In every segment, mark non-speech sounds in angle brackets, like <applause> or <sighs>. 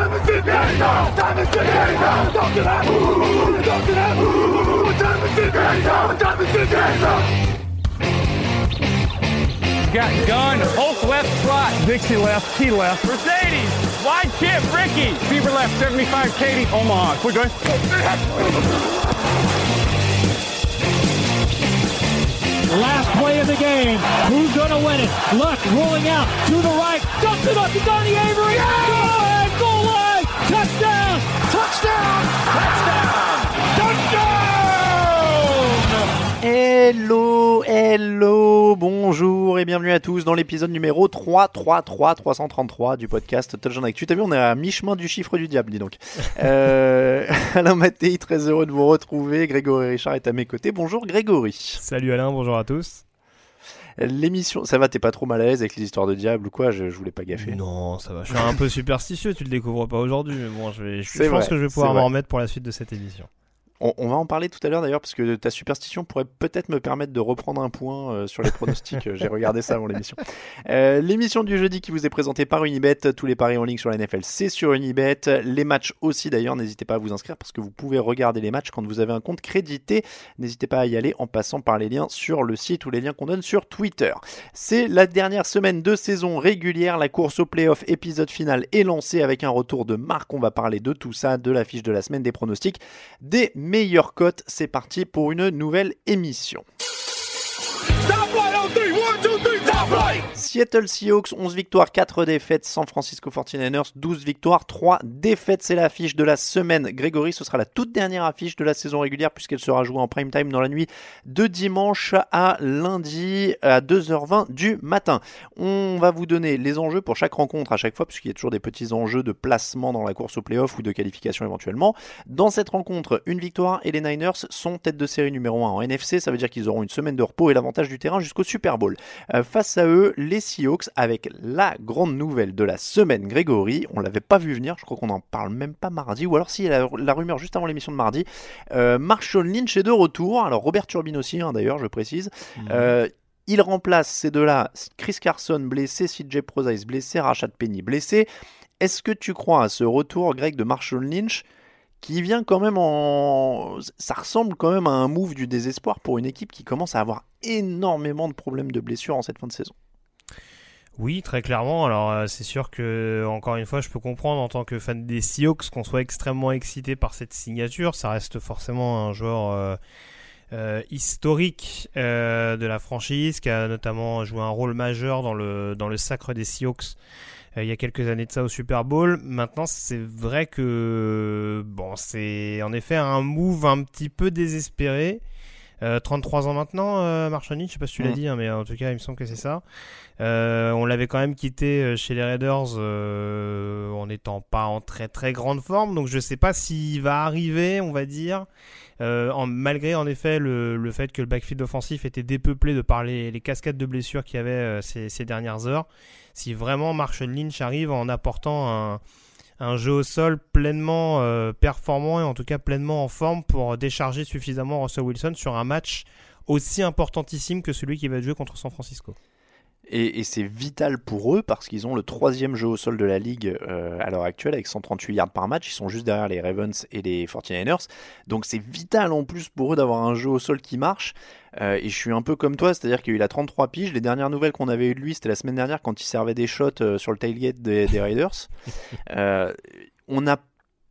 time is it now? Got gun. Hulk left slot. Dixie left. Key left. Mercedes. Wide chip. Ricky. Beaver left. 75. Katie. Omaha. Quick going. Last play of the game. Who's going to win it? Luck rolling out to the right. Dumps it up to Donnie Avery. Yeah! Goal line. Touchdown. Touchdown. Touchdown. Touchdown. Hello, hello, bonjour et bienvenue à tous dans l'épisode numéro 333 333 du podcast Touchdown Actu. T'as vu, on est à mi-chemin du chiffre du diable, dis donc. <laughs> Euh, <laughs> Alain Mattei, très heureux de vous retrouver. Grégory Richard est à mes côtés. Bonjour Grégory. Salut Alain, bonjour à tous. L'émission, ça va, t'es pas trop mal à l'aise avec les histoires de diable ou quoi je, je voulais pas gaffer. Non, ça va. Je suis un peu superstitieux, tu le découvres pas aujourd'hui, mais bon, je, vais, je, C'est je pense vrai, que je vais pouvoir m'en remettre pour la suite de cette émission. On, va en parler tout à l'heure d'ailleurs parce que ta superstition pourrait peut-être me permettre de reprendre un point euh, sur les pronostics. J'ai regardé ça avant l'émission. Euh, l'émission du jeudi qui vous est présentée par Unibet. Tous les paris en ligne sur la NFL, c'est sur Unibet. Les matchs aussi d'ailleurs. N'hésitez pas à vous inscrire parce que vous pouvez regarder les matchs quand vous avez un compte crédité. N'hésitez pas à y aller en passant par les liens sur le site ou les liens qu'on donne sur Twitter. C'est la dernière semaine de saison régulière. La course au playoff épisode final est lancée avec un retour de Marc. On va parler de tout ça, de l'affiche de la semaine, des pronostics, des meilleures cotes. C'est parti pour une nouvelle émission. Seattle Seahawks, 11 victoires, 4 défaites. San Francisco 49ers, 12 victoires, 3 défaites. C'est l'affiche de la semaine. Grégory, ce sera la toute dernière affiche de la saison régulière puisqu'elle sera jouée en prime time dans la nuit de dimanche à lundi à 2h20 du matin. On va vous donner les enjeux pour chaque rencontre à chaque fois puisqu'il y a toujours des petits enjeux de placement dans la course au playoff ou de qualification éventuellement. Dans cette rencontre, une victoire et les Niners sont tête de série numéro 1 en NFC. Ça veut dire qu'ils auront une semaine de repos et l'avantage du terrain jusqu'au Super Bowl. Euh, face à eux, les Seahawks avec la grande nouvelle de la semaine, Grégory. On l'avait pas vu venir, je crois qu'on n'en parle même pas mardi, ou alors si, la, la rumeur juste avant l'émission de mardi. Euh, Marshall Lynch est de retour, alors Robert Turbin aussi hein, d'ailleurs, je précise. Euh, il remplace ces deux-là, Chris Carson blessé, CJ Prozais blessé, Rashad Penny blessé. Est-ce que tu crois à ce retour grec de Marshall Lynch qui vient quand même en... Ça ressemble quand même à un move du désespoir pour une équipe qui commence à avoir énormément de problèmes de blessures en cette fin de saison? Oui, très clairement. Alors, euh, c'est sûr que, encore une fois, je peux comprendre en tant que fan des Seahawks qu'on soit extrêmement excité par cette signature. Ça reste forcément un joueur euh, euh, historique de la franchise qui a notamment joué un rôle majeur dans le, dans le sacre des Seahawks il y a quelques années de ça au Super Bowl. Maintenant, c'est vrai que bon, c'est en effet un move un petit peu désespéré. Euh, 33 ans maintenant, euh, Marshall Lynch, je sais pas si tu l'as Mhm. dit, hein, mais en tout cas, il me semble que c'est ça. Euh, on l'avait quand même quitté euh, chez les Raiders euh, en n'étant pas en très très grande forme, donc je sais pas s'il va arriver, on va dire, en, malgré en effet le, le fait que le backfield offensif était dépeuplé de par les, les cascades de blessures qu'il y avait ces, ces dernières heures. Si vraiment Marshall Lynch arrive en apportant un, un jeu au sol pleinement euh, performant et en tout cas pleinement en forme pour décharger suffisamment Russell Wilson sur un match aussi importantissime que celui qui va être joué contre San Francisco. Et, c'est vital pour eux parce qu'ils ont le troisième jeu au sol de la ligue euh, à l'heure actuelle avec 138 yards par match. Ils sont juste derrière les Ravens et les 49ers. Donc c'est vital en plus pour eux d'avoir un jeu au sol qui marche. Euh, et je suis un peu comme toi, c'est-à-dire qu'il a 33 piges. Les dernières nouvelles qu'on avait eues de lui, c'était la semaine dernière quand il servait des shots euh, sur le tailgate des, des Raiders. <laughs> on n'a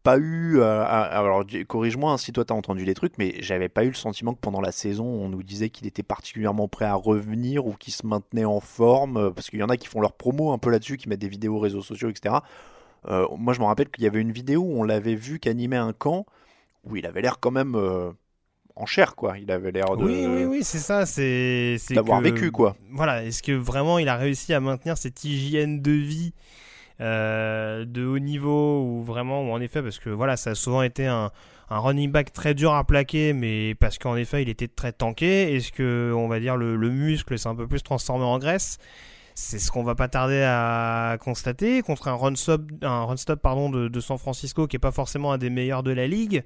pas eu. Euh, alors, corrige-moi hein, si toi t'as entendu les trucs, mais j'avais pas eu le sentiment que pendant la saison, on nous disait qu'il était particulièrement prêt à revenir ou qu'il se maintenait en forme. Euh, parce qu'il y en a qui font leur promo un peu là-dessus, qui mettent des vidéos réseaux sociaux, etc. Euh, moi, je me rappelle qu'il y avait une vidéo où on l'avait vu qu'animer un camp où il avait l'air quand même. en chair quoi, il avait l'air de Oui oui oui, c'est ça, c'est d'avoir vécu quoi. Voilà, est-ce que vraiment il a réussi à maintenir cette hygiène de vie euh, de haut niveau ou vraiment ou en effet parce que voilà ça a souvent été un, running back très dur à plaquer mais parce qu'en effet il était très tanké. Est-ce que on va dire le, muscle s'est un peu plus transformé en graisse? C'est ce qu'on va pas tarder à constater contre un run stop un run stop pardon de, de San Francisco qui est pas forcément un des meilleurs de la ligue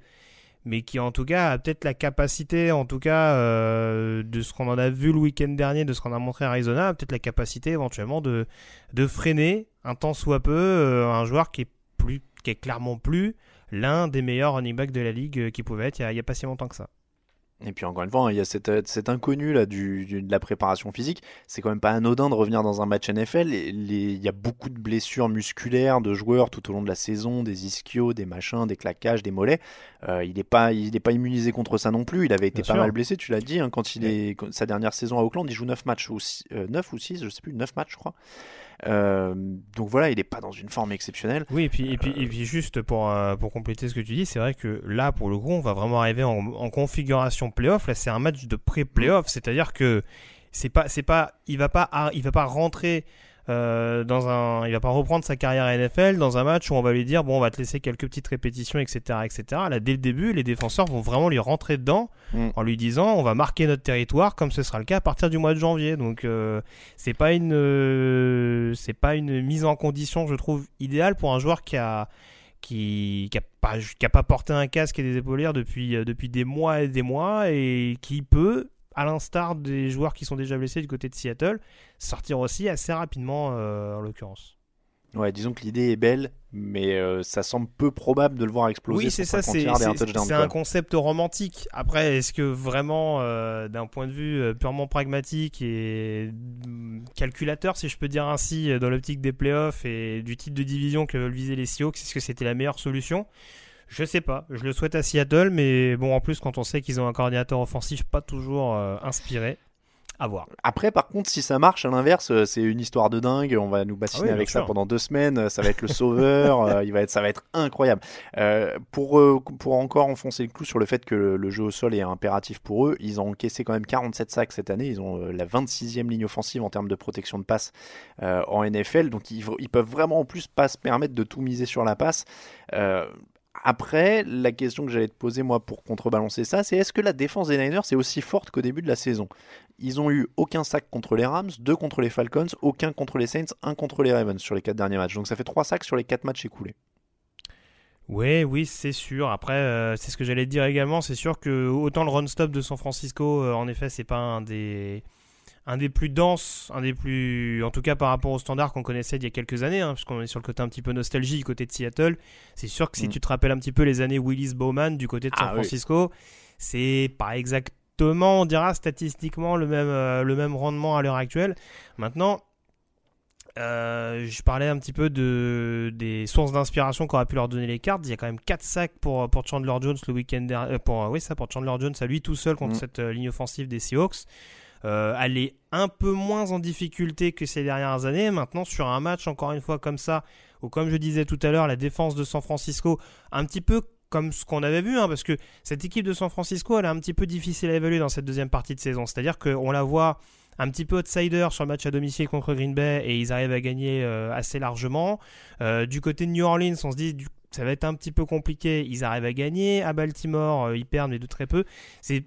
mais qui en tout cas a peut-être la capacité, en tout cas euh, de ce qu'on en a vu le week-end dernier, de ce qu'on a montré à Arizona, peut-être la capacité éventuellement de, de freiner un temps soit peu euh, un joueur qui est, plus, qui est clairement plus l'un des meilleurs running backs de la ligue euh, qui pouvait être il n'y a, a, pas si longtemps que ça. Et puis encore une fois, il y a cet, inconnu là du, de la préparation physique. C'est quand même pas anodin de revenir dans un match NFL. il y a beaucoup de blessures musculaires de joueurs tout au long de la saison, des ischios, des machins, des claquages, des mollets. Euh, il n'est pas, il pas immunisé contre ça non plus. Il avait été pas mal blessé, tu l'as dit, hein, quand il est sa dernière saison à Auckland, il joue 9 matchs ou 9 ou 6, je sais plus, 9 matchs je crois. Euh, donc voilà, il n'est pas dans une forme exceptionnelle. Oui, et puis, et puis, et puis juste pour, euh, pour compléter ce que tu dis, c'est vrai que là, pour le coup, on va vraiment arriver en, en configuration playoff. Là, c'est un match de pré-playoff, c'est-à-dire que c'est pas, c'est pas, il va pas, il va pas rentrer euh, dans un, il va pas reprendre sa carrière à NFL dans un match où on va lui dire bon, on va te laisser quelques petites répétitions, etc., etc. Là, dès le début, les défenseurs vont vraiment lui rentrer dedans mm. en lui disant on va marquer notre territoire comme ce sera le cas à partir du mois de janvier. Donc euh, c'est pas une, euh, c'est pas une mise en condition, je trouve, idéale pour un joueur qui a qui n'a pas, qui a pas porté un casque et des épaulières depuis, depuis des mois et des mois et qui peut à l'instar des joueurs qui sont déjà blessés du côté de Seattle, sortir aussi assez rapidement euh, en l'occurrence. Ouais, disons que l'idée est belle, mais euh, ça semble peu probable de le voir exploser. Oui, c'est ça, c'est un, concept romantique. Après, est-ce que vraiment, euh, d'un point de vue purement pragmatique et calculateur, si je peux dire ainsi, dans l'optique des playoffs et du type de division que veulent viser les Seahawks, est-ce que c'était la meilleure solution? Je sais pas, je le souhaite à Seattle, mais bon, en plus, quand on sait qu'ils ont un coordinateur offensif pas toujours euh, inspiré, à voir. Après, par contre, si ça marche, à l'inverse, euh, c'est une histoire de dingue. On va nous bassiner ah avec ça pendant deux semaines. Ça va être le sauveur. <laughs> Euh, il va être, ça va être incroyable. pour, pour encore enfoncer le clou sur le fait que le, jeu au sol est impératif pour eux, ils ont encaissé quand même 47 sacs cette année. Ils ont la 26e ligne offensive en termes de protection de passe en NFL. Donc, ils, ils, peuvent vraiment en plus pas se permettre de tout miser sur la passe. Après, la question que j'allais te poser moi pour contrebalancer ça, c'est est-ce que la défense des Niners est aussi forte qu'au début de la saison? Ils ont eu aucun sac contre les Rams, deux contre les Falcons, aucun contre les Saints, un contre les Ravens sur les quatre derniers matchs. Donc ça fait trois sacs sur les quatre matchs écoulés. Oui, oui, c'est sûr. Après, euh, c'est ce que j'allais te dire également. C'est sûr que autant le run stop de San Francisco, euh, en effet, c'est pas un des un des plus denses, un des plus, en tout cas par rapport au standard qu'on connaissait il y a quelques années, hein, puisqu'on est sur le côté un petit peu nostalgie du côté de Seattle. C'est sûr que si mm. tu te rappelles un petit peu les années Willis Bowman du côté de San ah Francisco, c'est pas exactement, on dira statistiquement le même, euh, le même rendement à l'heure actuelle. Maintenant, euh, je parlais un petit peu de, des sources d'inspiration qu'aurait pu leur donner les cartes. Il y a quand même 4 sacs pour, pour Chandler Jones le week-end dernier. Euh, pour, oui, ça, pour Chandler Jones à lui tout seul contre mm. cette ligne offensive des Seahawks. Euh, elle est un peu moins en difficulté que ces dernières années. Maintenant, sur un match, encore une fois, comme ça, où, comme je disais tout à l'heure, la défense de San Francisco, un petit peu comme ce qu'on avait vu, hein, parce que cette équipe de San Francisco, elle est un petit peu difficile à évaluer dans cette deuxième partie de saison. C'est-à-dire qu'on la voit un petit peu outsider sur le match à domicile contre Green Bay et ils arrivent à gagner euh, assez largement. Euh, du côté de New Orleans, on se dit ça va être un petit peu compliqué. Ils arrivent à gagner. À Baltimore, ils perdent mais de très peu. C'est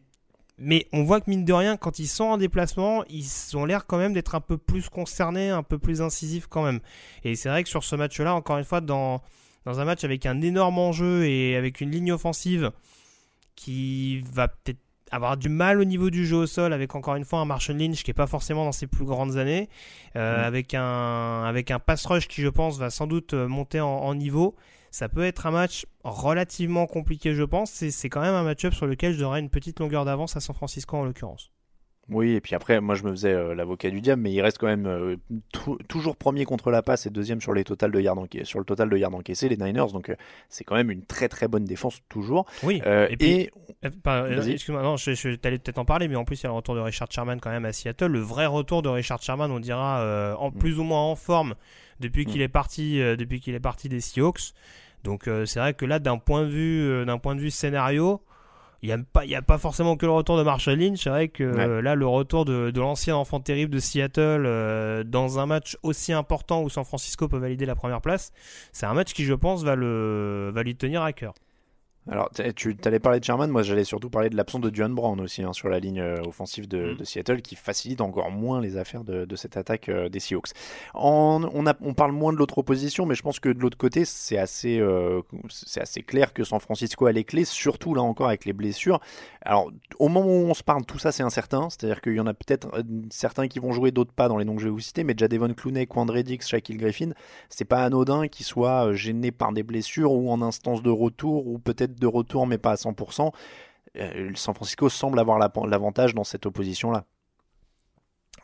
mais on voit que mine de rien, quand ils sont en déplacement, ils ont l'air quand même d'être un peu plus concernés, un peu plus incisifs quand même. Et c'est vrai que sur ce match-là, encore une fois, dans, dans un match avec un énorme enjeu et avec une ligne offensive qui va peut-être avoir du mal au niveau du jeu au sol avec encore une fois un Marshall Lynch qui est pas forcément dans ses plus grandes années, euh, Mm. avec un avec un pass rush qui je pense va sans doute monter en, en niveau. Ça peut être un match relativement compliqué, je pense. C'est quand même un match-up sur lequel je donnerais une petite longueur d'avance à San Francisco en l'occurrence. Oui, et puis après, moi je me faisais euh, l'avocat du diable, mais il reste quand même euh, tou- toujours premier contre la passe et deuxième sur, les totales de yards enca- sur le total de yards encaissés, les Niners. Donc euh, c'est quand même une très très bonne défense toujours. Oui. Et puis, et Vas-y. Excuse-moi, non, je, je t'allais peut-être en parler, mais en plus il y a le retour de Richard Sherman quand même à Seattle. Le vrai retour de Richard Sherman, on dira, en Mm. plus ou moins en forme depuis Mm. qu'il est parti, euh, depuis qu'il est parti des Seahawks. Donc euh, c'est vrai que là, d'un point de vue, euh, d'un point de vue scénario, il n'y a pas, il y a pas forcément que le retour de Marshall Lynch. C'est vrai que là, le retour de, de l'ancien enfant terrible de Seattle dans un match aussi important où San Francisco peut valider la première place, c'est un match qui, je pense, va le, va lui tenir à cœur. Alors tu allais parler de Sherman, moi j'allais surtout parler de l'absence de Duane Brown aussi hein, sur la ligne euh, offensive de, Mm. de Seattle qui facilite encore moins les affaires de, de cette attaque euh, des Seahawks. En- on, a, on parle moins de l'autre opposition, mais je pense que de l'autre côté c'est assez, euh, c'est assez clair que San Francisco a les clés, surtout là encore avec les blessures. Alors au moment où on se parle, tout ça c'est incertain, c'est-à-dire qu'il y en a peut-être certains qui vont jouer, d'autres pas dans les noms que je vais vous citer, mais déjà Devon Clooney, Quandre Dix, Shaquille Griffin, c'est pas anodin qu'ils soient gênés par des blessures ou en instance de retour ou peut-être de retour mais pas à 100%. Euh, San Francisco semble avoir la- l'avantage dans cette opposition-là.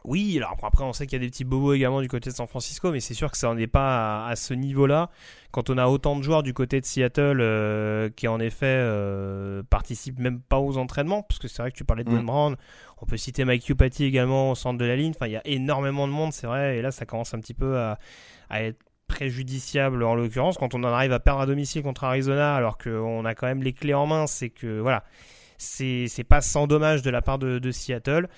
Oui, alors après on sait qu'il y a des petits bobos également du côté de San Francisco, mais c'est sûr que ça n'en est pas à, à ce niveau-là. Quand on a autant de joueurs du côté de Seattle euh, qui en effet euh, participent même pas aux entraînements, parce que c'est vrai que tu parlais de Mm. Wayne Brown, on peut citer Mike Upati également au centre de la ligne, enfin il y a énormément de monde, c'est vrai, et là ça commence un petit peu à, à être préjudiciable en l'occurrence quand on en arrive à perdre à domicile contre Arizona alors qu'on a quand même les clés en main, c'est que voilà, c'est pas sans dommage de la part de, Seattle.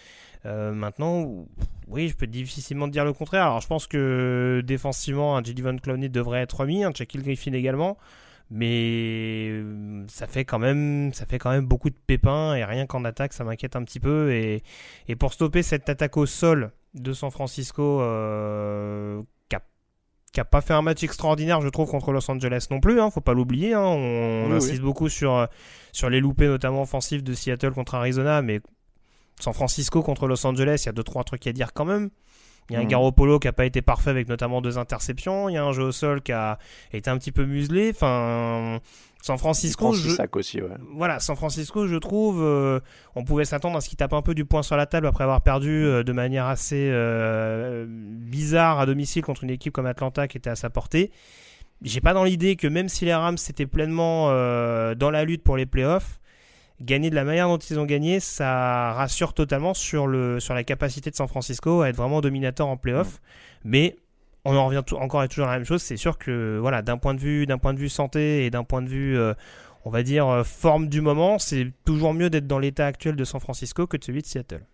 Euh, maintenant, oui, je peux difficilement dire le contraire. Alors, je pense que défensivement, un J.D. Von Clowney devrait être remis, un Shaquille Griffin également, mais euh, ça fait quand même, ça fait quand même beaucoup de pépins et rien qu'en attaque, ça m'inquiète un petit peu. Et, et pour stopper cette attaque au sol de San Francisco, euh, qui a qui a pas fait un match extraordinaire, je trouve, contre Los Angeles non plus. Hein, faut pas l'oublier. Hein, on, on Oui, insiste beaucoup sur euh, sur les loupés, notamment offensifs de Seattle contre Arizona, mais San Francisco contre Los Angeles, il y a deux trois trucs à dire quand même. Il y a un Mhm. Garoppolo qui a pas été parfait avec notamment deux interceptions. Il y a un jeu au sol qui a été un petit peu muselé. Enfin, San Francisco, je... aussi, ouais. voilà, San Francisco, je trouve, euh, on pouvait s'attendre à ce qu'il tape un peu du poing sur la table après avoir perdu euh, de manière assez euh, bizarre à domicile contre une équipe comme Atlanta qui était à sa portée. J'ai pas dans l'idée que même si les Rams étaient pleinement dans la lutte pour les playoffs, gagner de la manière dont ils ont gagné, ça rassure totalement sur, le, sur la capacité de San Francisco à être vraiment dominateur en playoffs. Mais on en revient tout- encore et toujours à la même chose. C'est sûr que voilà, d'un point de vue, d'un point de vue santé et d'un point de vue, euh, on va dire euh, forme du moment, c'est toujours mieux d'être dans l'état actuel de San Francisco que de celui de Seattle.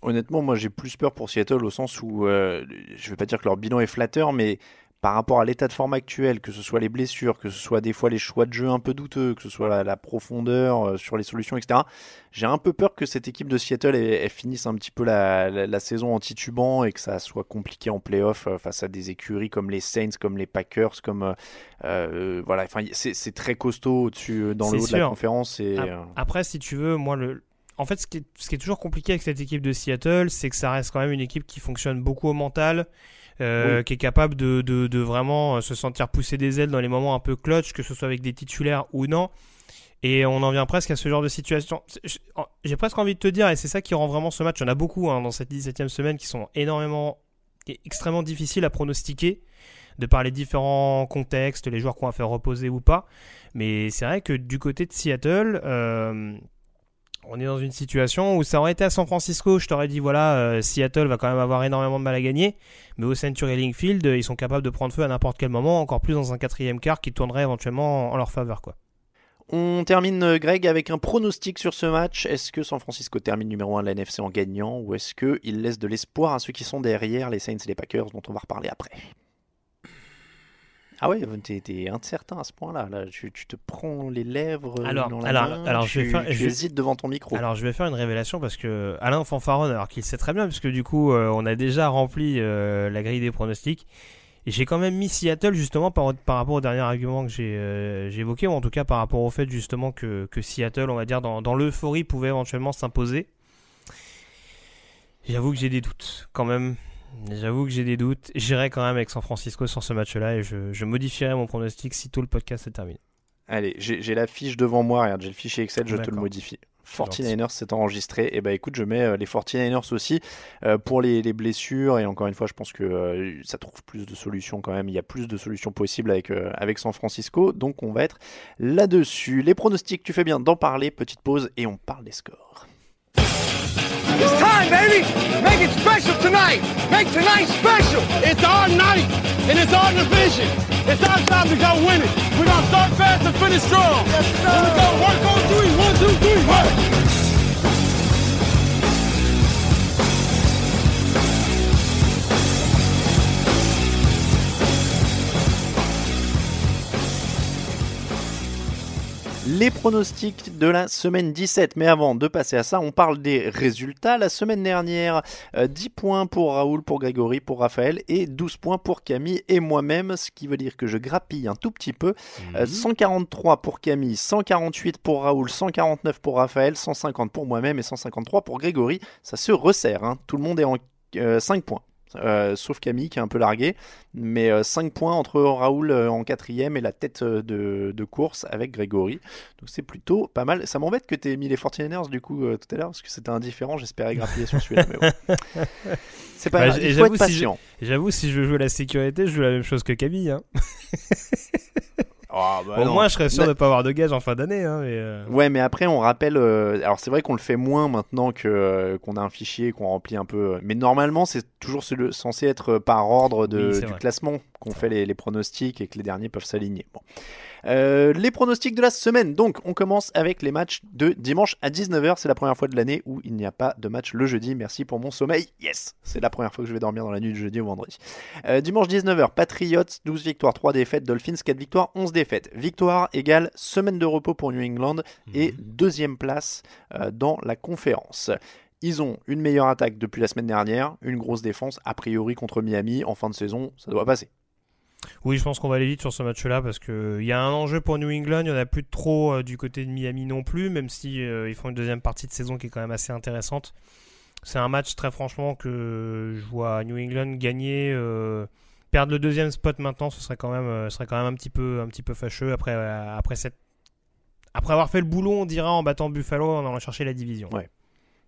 Honnêtement, moi j'ai plus peur pour Seattle au sens où euh, je vais pas dire que leur bilan est flatteur, mais par rapport à l'état de forme actuel, que ce soit les blessures, que ce soit des fois les choix de jeu un peu douteux, que ce soit la, la profondeur euh, sur les solutions, etc. J'ai un peu peur que cette équipe de Seattle elle, elle finisse un petit peu la, la- la saison en titubant et que ça soit compliqué en playoff euh, face à des écuries comme les Saints, comme les Packers, comme euh, voilà. Enfin, c'est très costaud au-dessus dans le haut de la conférence et Après, si tu veux, moi, le... en fait, ce qui, est, ce qui est toujours compliqué avec cette équipe de Seattle, c'est que ça reste quand même une équipe qui fonctionne beaucoup au mental, qui est capable de, de, vraiment euh, se sentir pousser des ailes dans les moments un peu clutch, que ce soit avec des titulaires ou non. Et on en vient presque à ce genre de situation. J'ai presque envie de te dire, et c'est ça qui rend vraiment ce match, il y en a beaucoup hein, dans cette 17e semaine qui sont énormément, et extrêmement difficiles à pronostiquer, de par les différents contextes, les joueurs qu'on va faire reposer ou pas. Mais c'est vrai que du côté de Seattle, euh, on est dans une situation où ça aurait été à San Francisco, je t'aurais dit voilà, euh, Seattle va quand même avoir énormément de mal à gagner, mais au Century Link Field, euh, ils sont capables de prendre feu à n'importe quel moment, encore plus dans un quatrième quart qui tournerait éventuellement en leur faveur. quoi. On termine, euh, Greg, avec un pronostic sur ce match. Est-ce que San Francisco termine numéro 1 de la NFC en gagnant ou est-ce qu'il laisse de l'espoir à ceux qui sont derrière, les Saints et les Packers, dont on va reparler après? Ah ouais, t'es, t'es incertain à ce point-là. Là, tu, tu te prends les lèvres Alors- dans la alors- main, alors, tu, je vais faire- tu je hésites devant ton micro. Alors je vais faire une révélation parce que Alain Fanfaron, alors qu'il sait très bien, puisque du coup euh, on a déjà rempli euh, la grille des pronostics, Et j'ai quand même mis Seattle justement par, par rapport au dernier argument que j'ai euh, évoqué, ou en tout cas par rapport au fait justement que, que Seattle, on va dire, dans, dans l'euphorie pouvait éventuellement s'imposer. J'avoue que j'ai des doutes quand même. J'avoue que j'ai des doutes. J'irai quand même avec San Francisco sur ce match-là et je, je modifierai mon pronostic si tout le podcast est terminé. Allez, j'ai la fiche devant moi, regarde, j'ai le fichier Excel, je te le modifie. 49ers s'est enregistré. Et eh bah ben, écoute, je mets euh, les 49ers aussi euh, pour les, les, blessures. Et encore une fois, je pense que euh, ça trouve plus de solutions quand même. Il y a plus de solutions possibles avec, avec San Francisco. Donc on va être là-dessus. Les pronostics, tu fais bien d'en parler. Petite pause et on parle des scores. It's time, baby! Make it special tonight! Make tonight special! It's our night, and it's our division. It's our time to go win it. We're gonna start fast and finish strong. Yes, sir. We're gonna work on three. One, two, three, work! Les pronostics de la semaine 17. Mais avant de passer à ça, on parle des résultats. La semaine dernière, 10 euh, points pour Raoul, pour Grégory, pour Raphaël et 12 points pour Camille et moi-même, ce qui veut dire que je grappille un tout petit peu. 143 euh, mhm. pour Camille, 148 pour Raoul, 149 pour Raphaël, 150 pour moi-même et 153 pour Grégory. Ça se resserre, hein. tout le monde est en 5 euh, points. Euh, sauf Camille qui est un peu largué. Mais 5 euh, points entre Raoul euh, en quatrième et la tête de, course avec Grégory. Donc c'est plutôt pas mal. Ça m'embête que tu aies mis les 49ers du coup tout à l'heure parce que c'était indifférent. J'espérais grappiller sur celui-là. <laughs> C'est pas bah, Il faut être patient. J'avoue, si, je veux jouer la sécurité, je joue la même chose que Camille. Hein. <laughs> Bah Au moins, je serais sûr de ne pas avoir de gage en fin d'année. Hein, euh. Ouais, mais après, on rappelle. Euh, alors, c'est vrai qu'on le fait moins maintenant que euh, qu'on a un fichier qu'on remplit un peu. Mais normalement, c'est toujours censé être par ordre de, du classement qu'on fait les, les, pronostics et que les derniers peuvent s'aligner. Bon. Euh, les pronostics de la semaine. Donc, on commence avec les matchs de dimanche à 19h. C'est la première fois de l'année où il n'y a pas de match le jeudi. Merci pour mon sommeil. Yes C'est la première fois que je vais dormir dans la nuit du jeudi au vendredi. Euh, dimanche 19h, Patriots, 12 victoires, 3 défaites. Dolphins, 4 victoires, 11 défaites. Victoire égale semaine de repos pour New England et mhm. deuxième place euh, dans la conférence. Ils ont une meilleure attaque depuis la semaine dernière, une grosse défense, a priori contre Miami. En fin de saison, ça doit passer. Oui, je pense qu'on va aller vite sur ce match-là parce qu'il y a un enjeu pour New England. Il n'y en a plus trop euh, du côté de Miami non plus, même si euh, ils font une deuxième partie de saison qui est quand même assez intéressante. C'est un match très franchement que je vois New England gagner. Euh, perdre le deuxième spot maintenant, ce serait quand même, serait quand même un petit peu, un petit peu fâcheux après, après cette, après avoir fait le boulot, on dira en battant Buffalo, en allant chercher la division.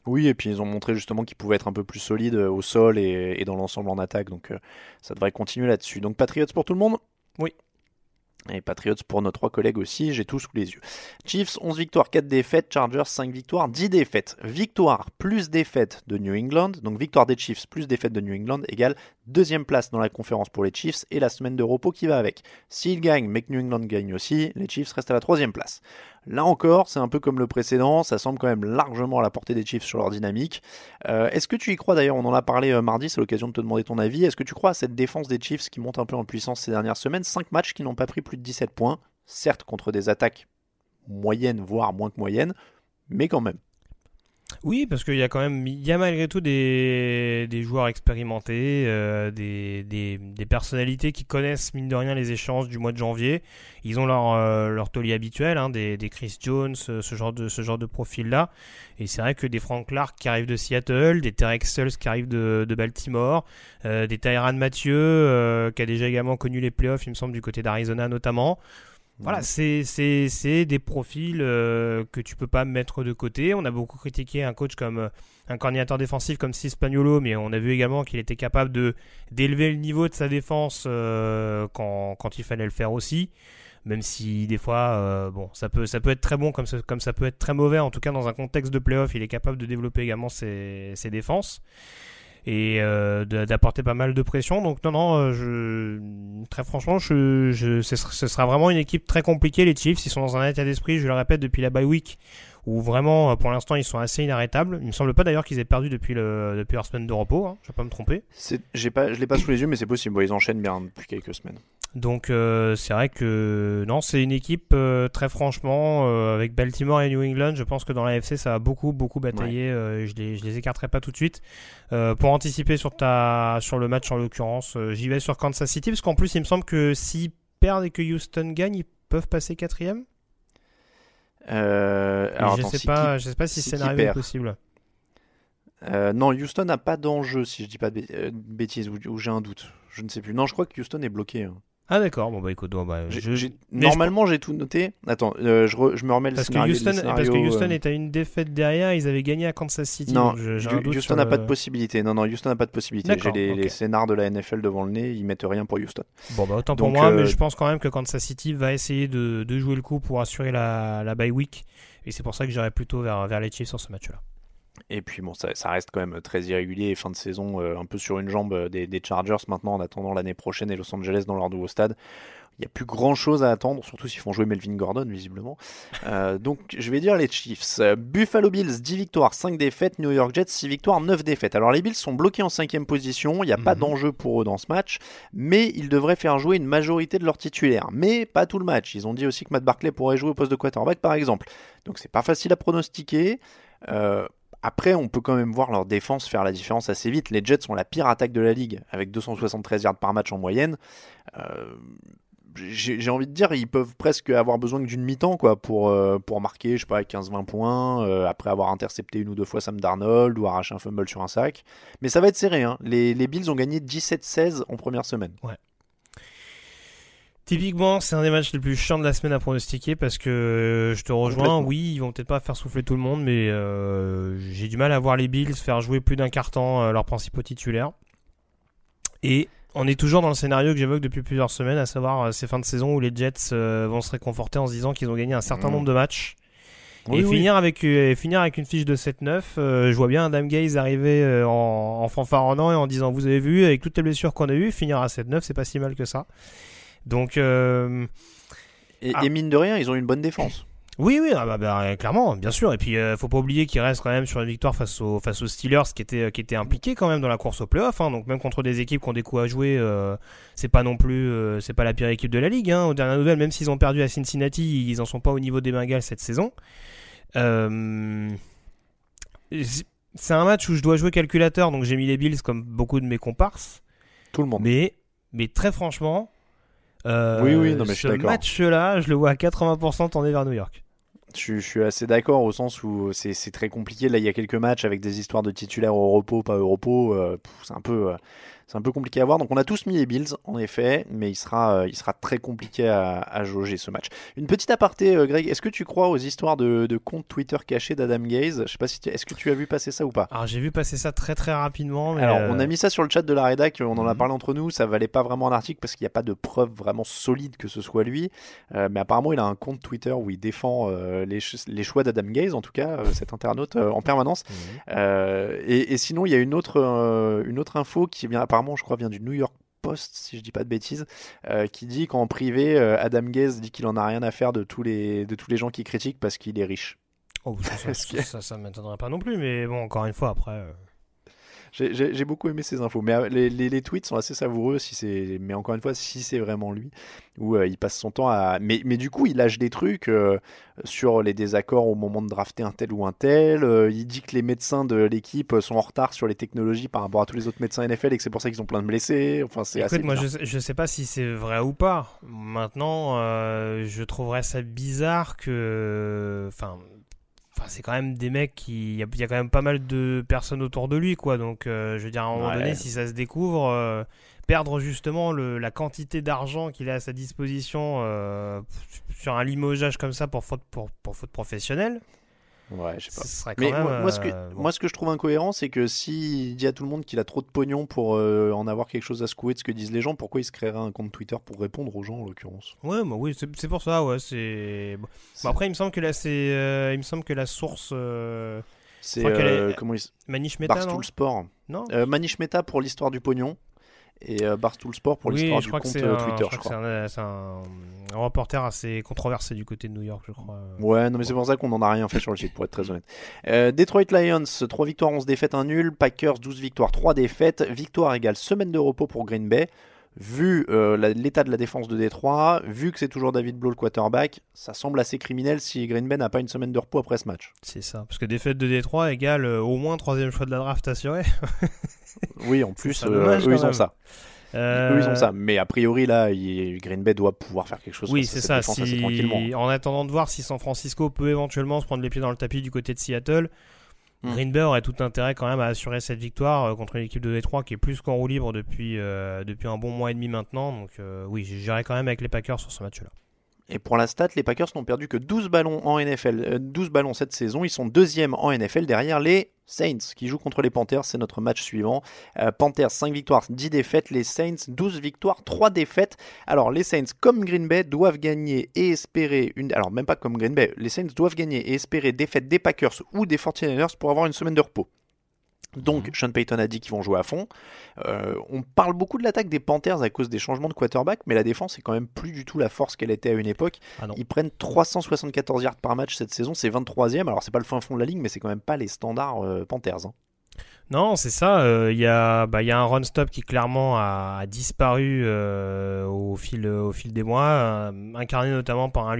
Oui, et puis ils ont montré justement qu'ils pouvaient être un peu plus solides euh, au sol et, dans l'ensemble en attaque, donc euh, ça devrait continuer là-dessus. Donc Patriots pour tout le monde? Oui. Et Patriots pour nos trois collègues aussi, j'ai tout sous les yeux. Chiefs, 11 victoires, 4 défaites. Chargers, 5 victoires, 10 défaites. Victoire plus défaite de New England. Donc victoire des Chiefs plus défaite de New England égale deuxième place dans la conférence pour les Chiefs et la semaine de repos qui va avec. S'ils gagnent, mais que New England gagne aussi, les Chiefs restent à la troisième place. Là encore, c'est un peu comme le précédent, ça semble quand même largement à la portée des Chiefs sur leur dynamique. Euh, est-ce que tu y crois d'ailleurs On en a parlé euh, mardi, c'est l'occasion de te demander ton avis. Est-ce que tu crois à cette défense des Chiefs qui monte un peu en puissance ces dernières semaines? 5 matchs qui n'ont pas pris plus de 17 points, certes contre des attaques moyennes, voire moins que moyennes, mais quand même. Oui, parce qu'il y a quand même, il y a malgré tout des, des joueurs expérimentés, euh, des, des, des, personnalités qui connaissent mine de rien les échanges du mois de janvier. Ils ont leur, euh, leur taulier habituel, hein, des, des Chris Jones, euh, ce genre de, ce genre de profil-là. Et c'est vrai que des Frank Clark qui arrivent de Seattle, des Terry Sells qui arrivent de, de Baltimore, des Tyrann Mathieu qui a déjà également connu les playoffs, il me semble, du côté d'Arizona notamment. Voilà, c'est des profils euh, que tu peux pas mettre de côté. On a beaucoup critiqué un coach comme euh, un coordinateur défensif comme Spagnolo, mais on a vu également qu'il était capable de d'élever le niveau de sa défense euh, quand, quand, il fallait le faire aussi. Même si des fois, bon, ça peut, ça peut être très bon comme ça, comme ça peut être très mauvais. En tout cas, dans un contexte de playoff, il est capable de développer également ses, ses défenses et euh, d'apporter pas mal de pression. Donc non, non, euh, je, très franchement, ce, sera, vraiment une équipe très compliquée. Les Chiefs, ils sont dans un état d'esprit, je le répète, depuis la bye week, où vraiment, euh, pour l'instant, ils sont assez inarrêtables. Il me semble pas d'ailleurs qu'ils aient perdu depuis, depuis leur semaine de repos, hein, je vais pas me tromper. Pas, je l'ai pas sous les yeux, mais c'est possible, ils enchaînent bien depuis quelques semaines. Donc euh, c'est vrai que non, c'est une équipe euh, très franchement euh, avec Baltimore et New England. Je pense que dans la FC ça va beaucoup beaucoup batailler. euh, je les je les écarterai pas tout de suite. Pour anticiper sur ta sur le match en l'occurrence, j'y vais sur Kansas City parce qu'en plus il me semble que s'ils perdent et que Houston gagne, ils peuvent passer quatrième. Alors, je attends, sais si pas, qui- je sais pas si si scénario est possible. Non, Houston n'a pas d'enjeu, si je dis pas de bê- de bêtises, ou, ou j'ai un doute. Je ne sais plus. Non, je crois que Houston est bloqué. hein. Ah d'accord, bon bah écoute, bon, bah, J'ai- je- j'ai- mais je- Normalement, j'ai tout noté. Attends, euh, je, re- je me remets le parce que scénario. Houston, les parce que Houston euh, est à une défaite derrière, ils avaient gagné à Kansas City. Non, j'ai un doute Houston n'a le- pas de possibilité. Non, non, Houston n'a pas de possibilité. J'ai les, les scénars de la NFL devant le nez, ils mettent rien pour Houston. Bon bah autant pour moi, euh, mais je pense quand même que Kansas City va essayer de, de jouer le coup pour assurer la, la bye week. Et c'est pour ça que j'irai plutôt vers, vers les Chiefs sur ce match-là. Et puis bon, ça, ça reste quand même très irrégulier. Fin de saison, euh, un peu sur une jambe euh, des, des Chargers maintenant en attendant l'année prochaine et Los Angeles dans leur nouveau stade. Il n'y a plus grand chose à attendre, surtout s'ils font jouer Melvin Gordon, visiblement. Euh, <laughs> donc je vais dire les Chiefs. Buffalo Bills, 10 victoires, 5 défaites. New York Jets, 6 victoires, 9 défaites. Alors les Bills sont bloqués en 5 position. Il n'y a pas Mhm. d'enjeu pour eux dans ce match. Mais ils devraient faire jouer une majorité de leurs titulaires. Mais pas tout le match. Ils ont dit aussi que Matt Barclay pourrait jouer au poste de quarterback, par exemple. Donc c'est pas facile à pronostiquer. Euh, après, on peut quand même voir leur défense faire la différence assez vite. Les Jets sont la pire attaque de la ligue, avec 273 yards par match en moyenne. Euh, j'ai envie de dire, ils peuvent presque avoir besoin d'une mi-temps quoi, pour, euh, pour marquer, je sais pas, 15-20 points, euh, après avoir intercepté une ou deux fois Sam Darnold ou arraché un fumble sur un sac. Mais ça va être serré. Hein. Les, les Bills ont gagné 17-16 en première semaine. Typiquement, c'est un des matchs les plus chiants de la semaine à pronostiquer parce que euh, je te rejoins. Oui, ils vont peut-être pas faire souffler tout le monde, mais euh, j'ai du mal à voir les Bills faire jouer plus d'un quart temps euh, leurs principaux titulaires. Et on est toujours dans le scénario que j'évoque depuis plusieurs semaines, à savoir ces fins de saison où les Jets vont se réconforter en se disant qu'ils ont gagné un certain Mhm. nombre de matchs. Oui, et oui. finir avec et finir avec une fiche de 7-9, euh, je vois bien Adam Gaze arriver en, en fanfaronnant et en disant vous avez vu avec toutes les blessures qu'on a eues, finir à 7-9, c'est pas si mal que ça. Donc euh, Et, Ah. et mine de rien, ils ont une bonne défense. oui, oui, ah bah, bah, clairement, bien sûr. Et puis, euh, faut pas oublier qu'il reste quand même sur une victoire face aux, face aux Steelers, qui était, qui était impliqué quand même dans la course au playoff. Hein. Donc, même contre des équipes qui ont des coups à jouer, euh, c'est pas non plus, euh, c'est pas la pire équipe de la ligue. Hein. Aux dernières nouvelles, même s'ils ont perdu à Cincinnati, ils en sont pas au niveau des Bengals cette saison. Euh, c'est- c'est un match où je dois jouer calculateur, donc j'ai mis les Bills comme beaucoup de mes comparses. Tout le monde. Mais, mais très franchement, euh, Oui, oui, non, mais je suis ce d'accord. match-là, je le vois à 80% tourner vers New York. Je, suis- je suis assez d'accord au sens où c'est c'est très compliqué. Là, il y a quelques matchs avec des histoires de titulaires au repos, pas au repos. euh, pff, c'est un peu, euh, c'est un peu compliqué à voir. Donc, on a tous mis les Bills, en effet, mais il sera, euh, il sera très compliqué à, à jauger ce match. Une petite aparté, euh, Greg. Est-ce que tu crois aux histoires de, de comptes Twitter cachés d'Adam Gaze? Je sais pas si, tu- est-ce que tu as vu passer ça ou pas? Alors j'ai vu passer ça très très rapidement. Mais Alors, euh, on a mis ça sur le chat de la rédac, on en a Mhm. parlé entre nous, ça valait pas vraiment un article parce qu'il n'y a pas de preuve vraiment solide que ce soit lui. Euh, mais apparemment, il a un compte Twitter où il défend euh, les, ch- les choix d'Adam Gaze, en tout cas, euh, cet internaute, euh, en permanence. Mhm. Euh, et, et sinon, il y a une autre, euh, une autre info qui vient, apparemment, je crois, vient du New York Post, si je dis pas de bêtises, euh, qui dit qu'en privé, euh, Adam Gaze dit qu'il en a rien à faire de tous les, de tous les gens qui critiquent parce qu'il est riche. oh, ça, ça, <laughs> m'étonnerait pas non plus, mais bon, encore une fois, après. J'ai- beaucoup aimé ces infos, mais euh, les, les- les tweets sont assez savoureux, si c'est, mais encore une fois, si c'est vraiment lui, où euh, il passe son temps à... Mais, mais du coup, il lâche des trucs euh, sur les désaccords au moment de drafter un tel ou un tel, euh, il dit que les médecins de l'équipe sont en retard sur les technologies par rapport à tous les autres médecins NFL et que c'est pour ça qu'ils ont plein de blessés, enfin c'est assez Écoute, moi bizarre. je, je sais pas si c'est vrai ou pas. Maintenant, je trouverais ça bizarre que. Enfin. Enfin, c'est quand même des mecs qui. Il y, a- il y a quand même pas mal de personnes autour de lui, quoi. Donc, euh, je veux dire, à un moment Ouais. donné, si ça se découvre, euh, perdre justement le, la quantité d'argent qu'il a à sa disposition euh, sur un limogeage comme ça pour faute, pour, pour faute professionnelle, Ouais, je sais pas. ce Mais même. moi, moi, ce que, euh, bon. moi, ce que je trouve incohérent, c'est que s'il dit à tout le monde qu'il a trop de pognon pour euh, en avoir quelque chose à secouer de ce que disent les gens, pourquoi il se créerait un compte Twitter pour répondre aux gens en l'occurrence? Ouais, bah oui, c'est pour ça, ouais. C'est. Bon, C'est- après, il me semble que là, c'est. euh, il me semble que la source. euh, C'est euh, comment il Manish Meta, non? Barstool Sport. Non? Euh, Manish Meta pour l'histoire du pognon et euh, Barstool Sport pour Oui, l'histoire du compte c'est euh, un, Twitter, je je crois c'est un, un- un reporter assez controversé du côté de New York, je crois. Ouais, non mais c'est pour ça qu'on n'en a rien fait sur le site, pour être très honnête. Euh, Detroit Lions, 3 victoires, 11 défaites, 1 nul. Packers, 12 victoires, 3 défaites. Victoire égale semaine de repos pour Green Bay. Vu euh, l'état de la défense de Détroit, vu que c'est toujours David Blow le quarterback, ça semble assez criminel si Green Bay n'a pas une semaine de repos après ce match. C'est ça. Parce que défaite de Détroit égale euh, au moins troisième choix de la draft assuré. <laughs> Oui, en plus, ça euh, dommage, eux, ils ont ça. Euh, Eux, ils ont ça. Mais a priori, là, il- Green Bay doit pouvoir faire quelque chose Oui, c'est ça. Si... En attendant de voir si San Francisco peut éventuellement se prendre les pieds dans le tapis du côté de Seattle, Hmm. Green Bay aurait tout intérêt quand même à assurer cette victoire euh, contre une équipe de Détroit qui est plus qu'en roue libre depuis, euh, depuis un bon mois et demi maintenant. Donc euh, oui, j'irai quand même avec les Packers sur ce match-là. Et pour la stat, les Packers n'ont perdu que 12 ballons en NFL, euh, 12 ballons cette saison. Ils sont deuxième en NFL derrière les Saints qui jouent contre les Panthers. C'est notre match suivant. Euh, Panthers 5 victoires, 10 défaites. Les Saints 12 victoires, 3 défaites. Alors les Saints comme Green Bay doivent gagner et espérer une... Alors même pas comme Green Bay. Les Saints doivent gagner et espérer défaite des Packers ou des 49ers pour avoir une semaine de repos. Donc Sean Payton a dit qu'ils vont jouer à fond. Euh, on parle beaucoup de l'attaque des Panthers à cause des changements de quarterback, mais la défense est quand même plus du tout la force qu'elle était à une époque. Ah. Ils prennent 374 yards par match cette saison, c'est 23e. Alors c'est pas le fin fond de la ligne, mais c'est quand même pas les standards euh, Panthers. hein. Non, c'est ça. euh, Il y, a, bah, il y a un run-stop qui clairement a, a disparu euh, au, fil, au fil des mois, euh, incarné notamment par un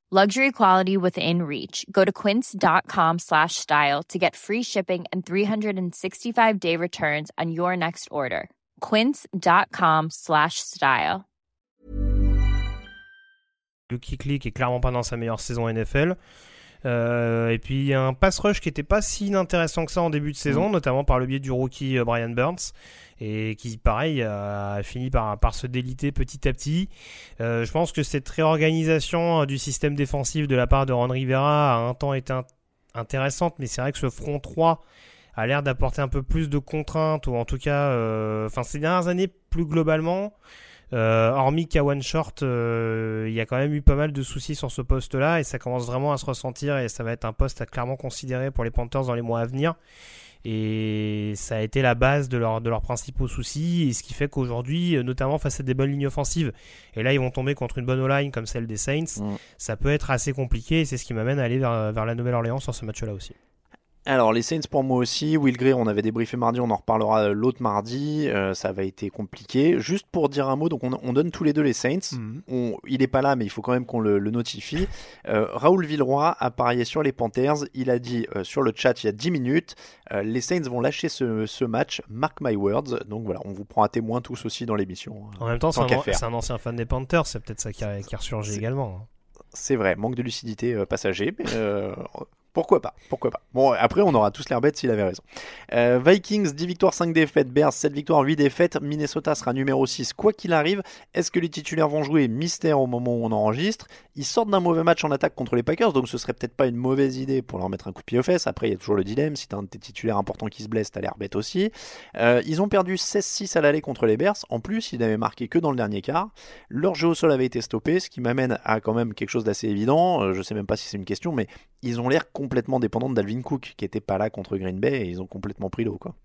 Luxury quality within reach. Go to quince.com slash style to get free shipping and 365 day returns on your next order. Quince.com slash style. Le Kikli qui est clairement pas dans sa meilleure saison NFL. Euh, et puis un pass rush qui était pas si inintéressant que ça en début de saison, notamment par le biais du rookie euh, Brian Burns, et qui, pareil, a fini par, par se déliter petit à petit. Euh, je pense que cette réorganisation du système défensif de la part de Ron Rivera a un temps été in- intéressante, mais c'est vrai que ce front 3 a l'air d'apporter un peu plus de contraintes, ou en tout cas, euh, enfin ces dernières années plus globalement, euh, hormis Kawan Short, euh, il y a quand même eu pas mal de soucis sur ce poste-là et ça commence vraiment à se ressentir et ça va être un poste à clairement considérer pour les Panthers dans les mois à venir. Et ça a été la base de, leur, de leurs principaux soucis et ce qui fait qu'aujourd'hui, euh, notamment face à des bonnes lignes offensives, et là ils vont tomber contre une bonne O-line comme celle des Saints, Mm. ça peut être assez compliqué et c'est ce qui m'amène à aller vers, vers la Nouvelle-Orléans sur ce match-là aussi. Alors les Saints pour moi aussi, Will Gray on avait débriefé mardi, on en reparlera euh, l'autre mardi, euh, ça va été compliqué. Juste pour dire un mot, donc on, on donne tous les deux les Saints, On- il est pas là mais il faut quand même qu'on le, le notifie. Euh, Raoul Villeroy a parié sur les Panthers, il a dit euh, sur le chat il y a 10 minutes, les Saints vont lâcher ce, ce match, mark my words, donc voilà, on vous prend à témoin tous aussi dans l'émission. En même temps, c'est un, ancien fan des Panthers, c'est peut-être ça qui a, qui a ressurgi également. hein. C'est vrai, manque de lucidité passager, mais pourquoi pas, pourquoi pas. Bon, après, on aura tous l'air bête s'il avait raison. Euh, Vikings, 10 victoires, 5 défaites. Bears, 7 victoires, 8 défaites. Minnesota sera numéro 6, quoi qu'il arrive. Est-ce que les titulaires vont jouer? Mystère au moment où on enregistre. Ils sortent d'un mauvais match en attaque contre les Packers, donc ce serait peut-être pas une mauvaise idée pour leur mettre un coup de pied aux fesses. Après, il y a toujours le dilemme, si t'as un de tes titulaires importants qui se blesse, t'as l'air bête aussi. Euh, ils ont perdu 16-6 à l'aller contre les Bears. En plus, ils n'avaient marqué que dans le dernier quart. Leur jeu au sol avait été stoppé, ce qui m'amène à quand même quelque chose d'assez évident. Euh, je sais même pas si c'est une question, mais ils ont l'air complètement dépendants Dalvin Cook, qui était pas là contre Green Bay, et ils ont complètement pris l'eau, quoi.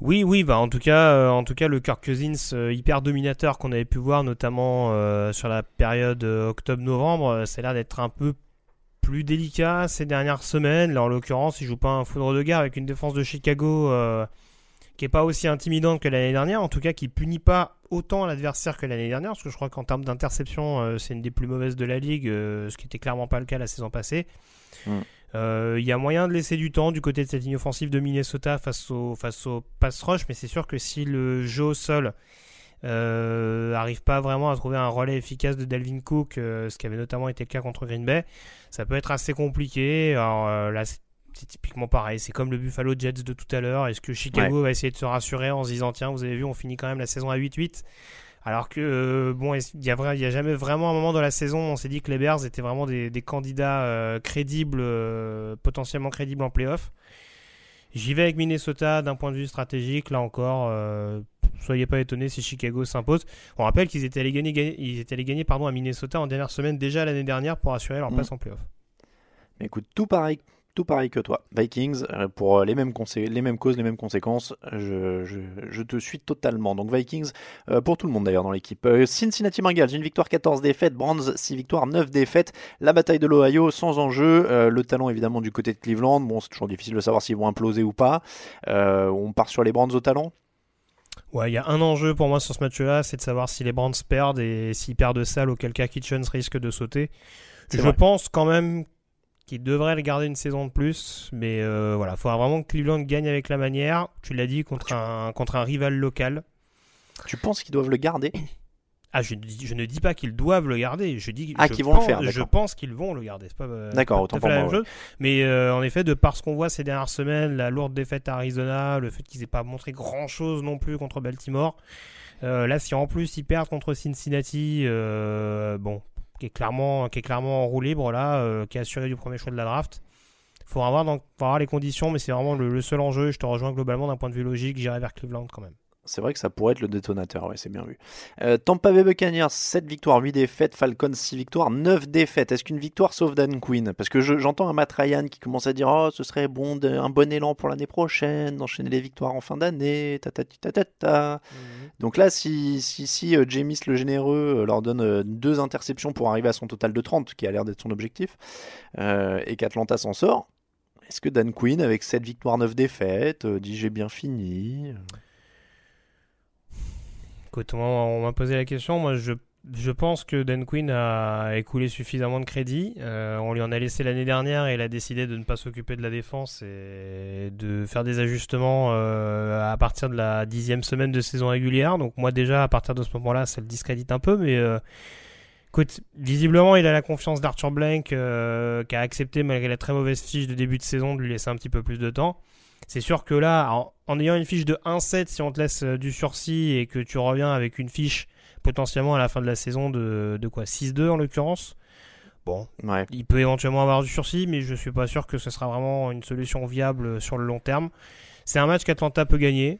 Oui, oui, bah en tout cas, euh, en tout cas, le Kirk Cousins euh, hyper dominateur qu'on avait pu voir, notamment euh, sur la période octobre-novembre, ça a l'air d'être un peu plus délicat ces dernières semaines. Là, en l'occurrence, il joue pas un foudre de guerre avec une défense de Chicago qui est pas aussi intimidante que l'année dernière, en tout cas qui punit pas autant l'adversaire que l'année dernière, parce que je crois qu'en termes d'interception, euh, c'est une des plus mauvaises de la ligue, euh, ce qui était clairement pas le cas la saison passée. Mm. Euh, Il y a moyen de laisser du temps du côté de cette ligne offensive de Minnesota face au, face au pass rush, mais c'est sûr que si le jeu au sol arrive pas vraiment à trouver un relais efficace de Delvin Cook, ce qui avait notamment été le cas contre Green Bay, ça peut être assez compliqué. Alors là, c'est typiquement pareil. C'est comme le Buffalo Jets de tout à l'heure. Est-ce que Chicago va essayer de se rassurer en se disant tiens, vous avez vu, on finit quand même la saison à 8-8 alors que euh, bon, il y, a vrai- il y a jamais vraiment un moment dans la saison où on s'est dit que les Bears étaient vraiment des, des candidats euh, crédibles, euh, potentiellement crédibles en playoff. J'y vais avec Minnesota d'un point de vue stratégique. Là encore, soyez pas étonnés si Chicago s'impose. On rappelle qu'ils étaient allés gagner, gagner- ils étaient allés gagner pardon, à Minnesota en dernière semaine déjà l'année dernière pour assurer leur Mm. place en playoff. Mais écoute, tout pareil, tout pareil que toi. Vikings, euh, pour euh, les mêmes, les mêmes causes, les mêmes conséquences, je, je, je te suis totalement. Donc Vikings, euh, pour tout le monde d'ailleurs dans l'équipe. Euh, Cincinnati Bengals, une victoire, 14 défaites. Brands, 6 victoires, 9 défaites. La bataille de l'Ohio, sans enjeu. Euh, le talent évidemment du côté de Cleveland. Bon, c'est toujours difficile de savoir s'ils vont imploser ou pas. On part sur les Brands au talent? Ouais, il y a un enjeu pour moi sur ce match-là, c'est de savoir si les Brands perdent et s'ils perdent salle, auquel cas Kitchens risque de sauter. Je vrai. pense quand même qu'ils devraient le garder une saison de plus, mais euh, voilà, il faudra vraiment que Cleveland gagne avec la manière. Tu l'as dit contre un contre un rival local. Tu penses qu'ils doivent le garder? Ah, je, ne dis- je ne dis pas qu'ils doivent le garder. Je dis Ah, qu'ils vont le faire, Je pense qu'ils vont le garder. C'est pas, euh, D'accord, autant pour moi, chose. Mais euh, en effet, de par ce qu'on voit ces dernières semaines, la lourde défaite à Arizona, le fait qu'ils n'aient pas montré grand chose non plus contre Baltimore. euh, là, si en plus ils perdent contre Cincinnati, euh, bon, qui est clairement, qui est clairement en roue libre là, euh, qui est assuré du premier choix de la draft. Il faudra voir, dans, faudra voir les conditions, mais c'est vraiment le seul enjeu. Je te rejoins globalement d'un point de vue logique. J'irai vers Cleveland quand même. C'est vrai que ça pourrait être le détonateur, ouais, c'est bien vu. Euh, Tampa Bay Buccaneers, 7 victoires, 8 défaites. Falcons, 6 victoires, 9 défaites. Est-ce qu'une victoire sauve Dan Quinn? Parce que je- j'entends un Matt Ryan qui commence à dire Oh, ce serait bon, de- un bon élan pour l'année prochaine, d'enchaîner les victoires en fin d'année. Ta, ta, ta, ta, ta. Donc là, si, si, si euh, Jamis le généreux euh, leur donne euh, deux interceptions pour arriver à son total de 30, qui a l'air d'être son objectif, euh, et qu'Atlanta s'en sort, est-ce que Dan Quinn, avec 7 victoires, 9 défaites, euh, dit j'ai bien fini? Écoute, on m'a posé la question. Moi, je, je pense que Dan Quinn a écoulé suffisamment de crédit. Euh, on lui en a laissé l'année dernière et il a décidé de ne pas s'occuper de la défense et de faire des ajustements euh, à partir de la dixième semaine de saison régulière. Donc moi, déjà, à partir de ce moment-là, ça le discrédite un peu. Mais euh, écoute, visiblement, il a la confiance d'Arthur Blank qui a accepté, malgré la très mauvaise fiche de début de saison, de lui laisser un petit peu plus de temps. C'est sûr que là, en, en ayant une fiche de 1-7, si on te laisse euh, du sursis et que tu reviens avec une fiche potentiellement à la fin de la saison de, de quoi 6-2 en l'occurrence. Bon, Ouais. il peut éventuellement avoir du sursis, mais je suis pas sûr que ce sera vraiment une solution viable sur le long terme. C'est un match qu'Atlanta peut gagner.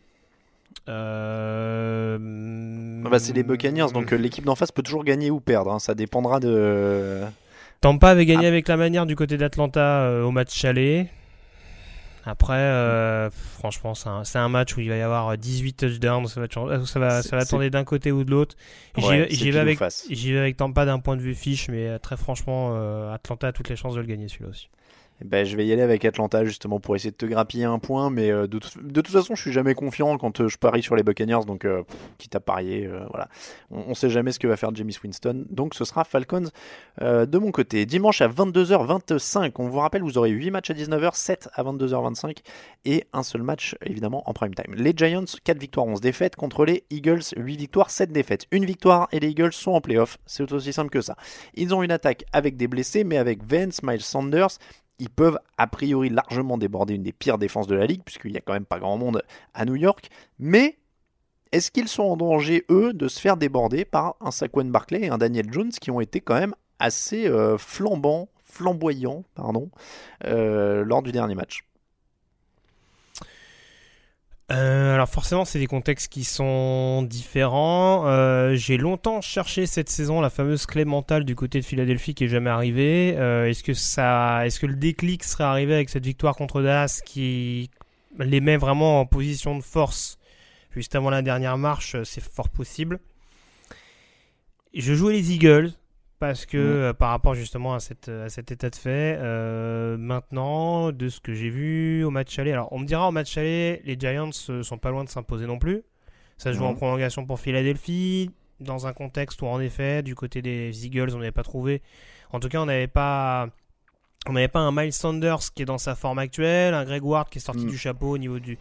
Euh... Ah bah, c'est les Buccaneers, donc euh, l'équipe d'en face peut toujours gagner ou perdre. hein. Ça dépendra de. Tampa avait gagné Ah. avec la manière du côté d'Atlanta euh, au match aller. Après, euh, franchement, c'est un, c'est un match où il va y avoir 18 touchdowns. Ça va, être- ça va, ça va tourner d'un côté ou de l'autre. J'y Ouais, vais- J'y avec, face. j'y vais avec Tampa d'un point de vue fiche, mais euh, très franchement, euh, Atlanta a toutes les chances de le gagner celui-là aussi. Eh Ben, je vais y aller avec Atlanta justement pour essayer de te grappiller un point, mais euh, de, tout- de toute façon, je suis jamais confiant quand euh, je parie sur les Buccaneers, donc euh, quitte à parier, voilà. On, on sait jamais ce que va faire James Winston, donc ce sera Falcons de mon côté. Dimanche à 22h25, on vous rappelle, vous aurez 8 matchs à 19h, 7 à 22h25 et un seul match évidemment en prime time. Les Giants, 4 victoires, 11 défaites contre les Eagles, 8 victoires, 7 défaites. Une victoire et les Eagles sont en playoff, c'est aussi simple que ça. Ils ont une attaque avec des blessés, mais avec Vance, Miles Sanders, ils peuvent a priori largement déborder une des pires défenses de la ligue, puisqu'il n'y a quand même pas grand monde à New York. Mais est-ce qu'ils sont en danger, eux, de se faire déborder par un Saquon Barkley et un Daniel Jones qui ont été quand même assez euh, flambants, flamboyants, euh, lors du dernier match? Euh, alors forcément, c'est des contextes qui sont différents. Euh, J'ai longtemps cherché cette saison la fameuse clé mentale du côté de Philadelphie qui est jamais arrivée. Euh, est-ce que ça, est-ce que le déclic serait arrivé avec cette victoire contre Dallas qui les met vraiment en position de force juste avant la dernière marche? C'est fort possible. Je jouais les Eagles parce que euh, par rapport justement à, cette, à cet état de fait, euh, maintenant, de ce que j'ai vu au match aller, alors on me dira au match aller, les Giants euh, sont pas loin de s'imposer non plus. Ça se joue en prolongation pour Philadelphie, dans un contexte où en effet, du côté des Eagles, on n'avait pas trouvé. En tout cas, on n'avait pas. On n'avait pas un Miles Sanders qui est dans sa forme actuelle, un Greg Ward qui est sorti Mhm. du chapeau au niveau du,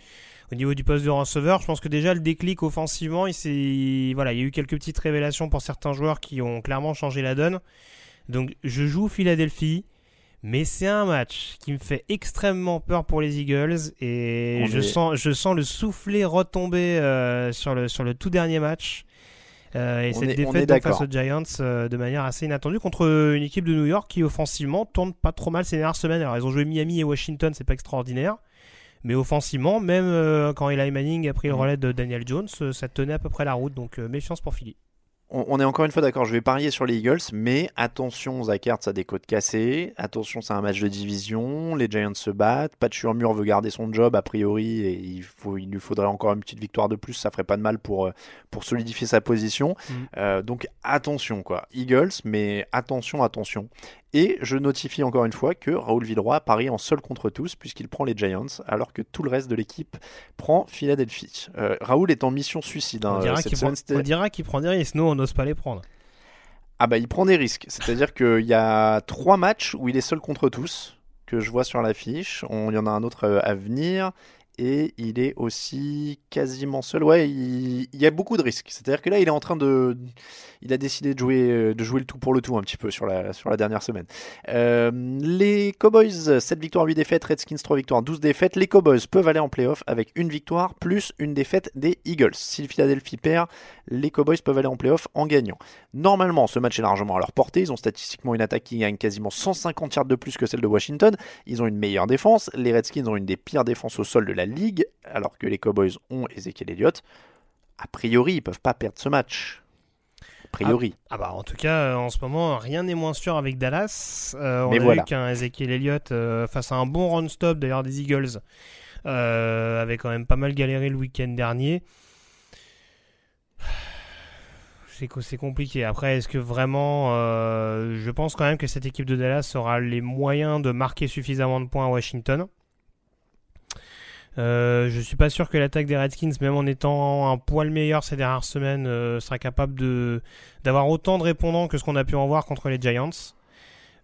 Au niveau du poste de receveur, je pense que déjà le déclic offensivement, il, voilà, il y a eu quelques petites révélations pour certains joueurs qui ont clairement changé la donne. Donc je joue Philadelphie, mais c'est un match qui me fait extrêmement peur pour les Eagles et je, sens, je sens le soufflet retomber euh, sur, le, sur le tout dernier match. Euh, et cette défaite face aux Giants euh, de manière assez inattendue contre une équipe de New York qui offensivement tourne pas trop mal ces dernières semaines. Alors ils ont joué Miami et Washington, c'est pas extraordinaire. Mais offensivement, même euh, quand Eli Manning a pris le mm. relais de Daniel Jones, ça tenait à peu près la route. Donc méfiance pour Philly on, est encore une fois d'accord, je vais parier sur les Eagles, mais attention, Zach Ertz a des côtes cassées, attention, c'est un match de division, les Giants se battent, Pat Mur veut garder son job a priori, et il, faut, il lui faudrait encore une petite victoire de plus, ça ferait pas de mal pour, euh, pour solidifier sa position. Mm. Euh, donc attention, quoi. Eagles, mais attention, attention. Et je notifie encore une fois que Raoul Villeroy parie en seul contre tous puisqu'il prend les Giants alors que tout le reste de l'équipe prend Philadelphie. Euh, Raoul est en mission suicide. Hein, on, dira qu'il prend, des risques, nous on n'ose pas les prendre. Ah bah il prend des risques, c'est-à-dire qu'il y a trois matchs où il est seul contre tous que je vois sur l'affiche. Il y en a un autre euh, à venir et il est aussi quasiment seul. Ouais, il, y a beaucoup de risques. C'est-à-dire que là, il est en train de, il a décidé de jouer, euh, de jouer le tout pour le tout un petit peu sur la, sur la dernière semaine. Euh, les Cowboys, 7 victoires, 8 défaites, Redskins 3 victoires, 12 défaites. Les Cowboys peuvent aller en playoff avec une victoire plus une défaite des Eagles. Si Philadelphie perd, les Cowboys peuvent aller en playoff en gagnant. Normalement, ce match est largement à leur portée. Ils ont statistiquement une attaque qui gagne quasiment 150 yards de plus que celle de Washington. Ils ont une meilleure défense. Les Redskins ont une des pires défenses au sol de la ligue, alors que les Cowboys ont Ezekiel Elliott. A priori, ils peuvent pas perdre ce match. A priori. Ah, ah bah en tout cas, euh, en ce moment, rien n'est moins sûr avec Dallas. Euh, on a vu qu'un Ezekiel Elliott euh, face à un bon run-stop d'ailleurs des Eagles avait quand même pas mal galéré le week-end dernier <sighs> c'est compliqué. Après, est-ce que vraiment, je pense quand même que cette équipe de Dallas aura les moyens de marquer suffisamment de points à Washington? Euh, je suis pas sûr que l'attaque des Redskins, même en étant un poil meilleur ces dernières semaines, euh, sera capable de d'avoir autant de répondants que ce qu'on a pu en voir contre les Giants.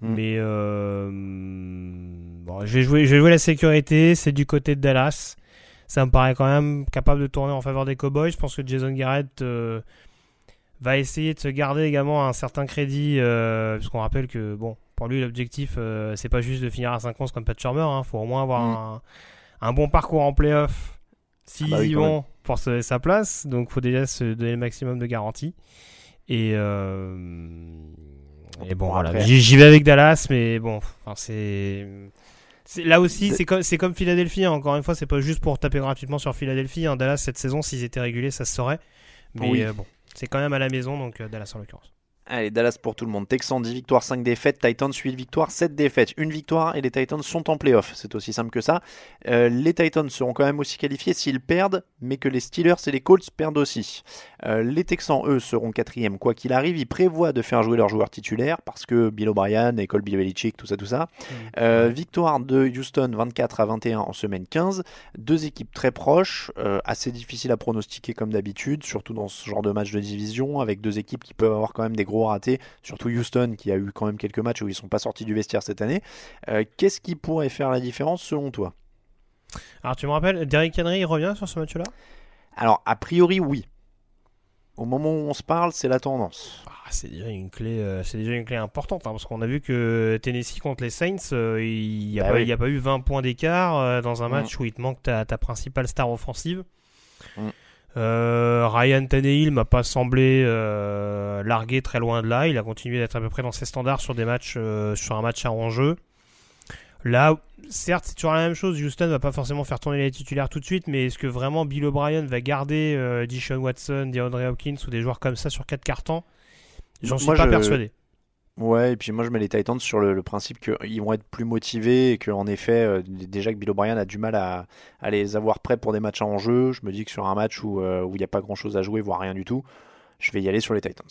Mm. Mais euh, bon, je vais jouer, je vais jouer la sécurité. C'est du côté de Dallas. Ça me paraît quand même capable de tourner en faveur des Cowboys. Je pense que Jason Garrett euh, va essayer de se garder également un certain crédit, puisqu'on rappelle que bon, pour lui l'objectif, c'est pas juste de finir à 5 11 comme Pat Shermer. Il hein. faut au moins avoir mm. un un bon parcours en playoff s'ils ah bah y vont pour sa place. Donc, il faut déjà se donner le maximum de garanties. Et, euh, et bon, voilà. J'y vais avec Dallas, mais bon, c'est. Là aussi, c'est comme, comme Philadelphie. Hein. Encore une fois, c'est pas juste pour taper gratuitement sur Philadelphie. Hein. Dallas, cette saison, s'ils étaient régulés, ça se saurait. Mais euh, bon, c'est quand même à la maison, donc euh, Dallas en l'occurrence. Allez, Dallas pour tout le monde. Texans 10 victoires, 5 défaites. Titans 8 victoires, 7 défaites. Une victoire et les Titans sont en playoff. C'est aussi simple que ça. Euh, les Titans seront quand même aussi qualifiés s'ils perdent, mais que les Steelers et les Colts perdent aussi. Euh, les Texans, eux, seront quatrième quoi qu'il arrive. Ils prévoient de faire jouer leurs joueurs titulaires parce que Bill O'Brien et Colby Belichick, tout ça, tout ça. Mmh. Euh, victoire de Houston 24 à 21 en semaine 15. Deux équipes très proches, assez difficiles à pronostiquer comme d'habitude, surtout dans ce genre de match de division, avec deux équipes qui peuvent avoir quand même des gros raté, surtout Houston qui a eu quand même quelques matchs où ils sont pas sortis du vestiaire cette année. Euh, qu'est-ce qui pourrait faire la différence selon toi? Alors tu me rappelles, Derrick Henry revient sur ce match-là? Alors a priori oui. Au moment où on se parle, c'est la tendance. Ah, c'est déjà une clé, euh, c'est déjà une clé importante hein, parce qu'on a vu que Tennessee contre les Saints, euh, il n'y a, bah a, pas eu 20 points d'écart dans un mm. match où il te manque ta, ta principale star offensive. Mm. Euh, Ryan Tannehill m'a pas semblé euh, largué très loin de là. Il a continué d'être à peu près dans ses standards sur des matchs, euh, sur un match à enjeu. Là, certes, c'est toujours la même chose. Houston va pas forcément faire tourner les titulaires tout de suite, mais est-ce que vraiment Bill O'Brien va garder euh, Dishon Watson, DeAndre Hopkins ou des joueurs comme ça sur quatre cartons? J'en suis pas persuadé. Ouais, et puis moi je mets les Titans sur le, principe qu'ils vont être plus motivés et qu'en effet, euh, déjà que Bill O'Brien a du mal à, les avoir prêts pour des matchs en jeu, je me dis que sur un match où euh, il n'y a pas grand chose à jouer, voire rien du tout, je vais y aller sur les Titans.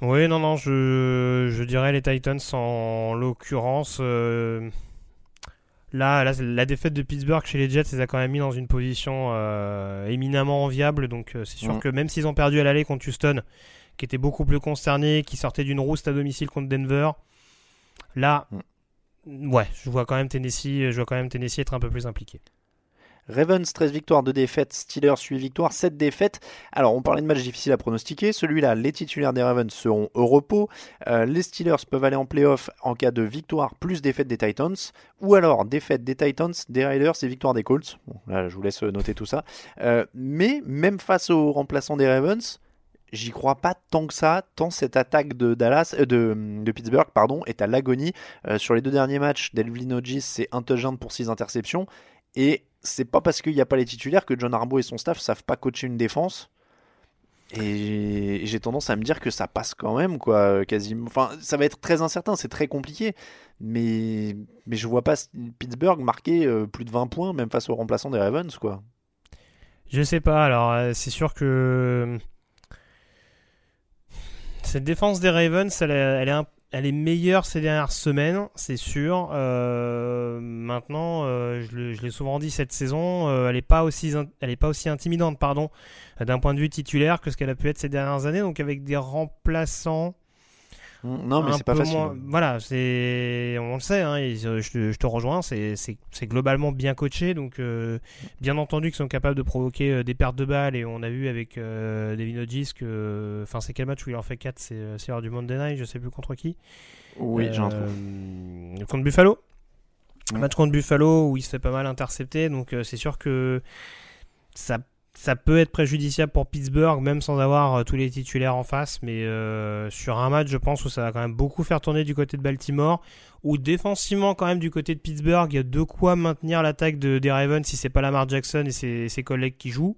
Oui, non, non, je, je dirais les Titans en l'occurrence. Euh, là, la défaite de Pittsburgh chez les Jets les a quand même mis dans une position éminemment enviable, donc c'est sûr mm. que même s'ils ont perdu à l'aller contre Houston, qui était beaucoup plus concerné, qui sortait d'une rouste à domicile contre Denver. Là, mm. ouais, je vois quand même Tennessee, je vois quand même Tennessee être un peu plus impliqué. Ravens 13 victoires, 2 défaites, Steelers 8 victoires, 7 défaites. Alors on parlait de matchs difficiles à pronostiquer, celui-là les titulaires des Ravens seront au repos, Euh, les Steelers peuvent aller en playoff en cas de victoire plus défaite des Titans, ou alors défaite des Titans, des Raiders et victoire des Colts. Bon, là je vous laisse noter tout ça. Euh, mais même face aux remplaçants des Ravens, j'y crois pas tant que ça, tant cette attaque de Dallas, euh, de, de Pittsburgh, pardon, est à l'agonie. Euh, sur les deux derniers matchs, Delvin Hodges c'est touchdown pour 6 interceptions, et c'est pas parce qu'il n'y a pas les titulaires que John Harbaugh et son staff savent pas coacher une défense. Et j'ai tendance à me dire que ça passe quand même, quoi, quasiment. Enfin, ça va être très incertain, c'est très compliqué, mais mais je vois pas Pittsburgh marquer euh, plus de 20 points, même face aux remplaçants des Ravens, quoi. Je sais pas, alors c'est sûr que cette défense des Ravens, elle est, meilleure ces dernières semaines, c'est sûr. Euh, maintenant, euh, je l'ai souvent dit cette saison, euh, elle est pas aussi, pas aussi intimidante, pardon, d'un point de vue titulaire que ce qu'elle a pu être ces dernières années. Donc avec des remplaçants. Non, mais c'est pas facile. moins- Voilà, c'est, on le sait, hein, et je, je te- rejoins, c'est, globalement bien coaché, donc euh, bien entendu qu'ils sont capables de provoquer euh, des pertes de balles, et on a vu avec euh, Devin Hodges que, enfin c'est quel match où il en fait 4 c'est, euh, c'est lors du Monday Night, je sais plus contre qui. Oui, j'ai un. Euh, Contre Buffalo. Un match contre Buffalo où il se fait pas mal intercepter, donc c'est sûr que ça, ça peut être préjudiciable pour Pittsburgh, même sans avoir euh, tous les titulaires en face. Mais euh, sur un match, je pense où ça va quand même beaucoup faire tourner du côté de Baltimore, où défensivement, quand même, du côté de Pittsburgh, il y a de quoi maintenir l'attaque de, des Ravens si c'est pas Lamar Jackson et ses collègues qui jouent.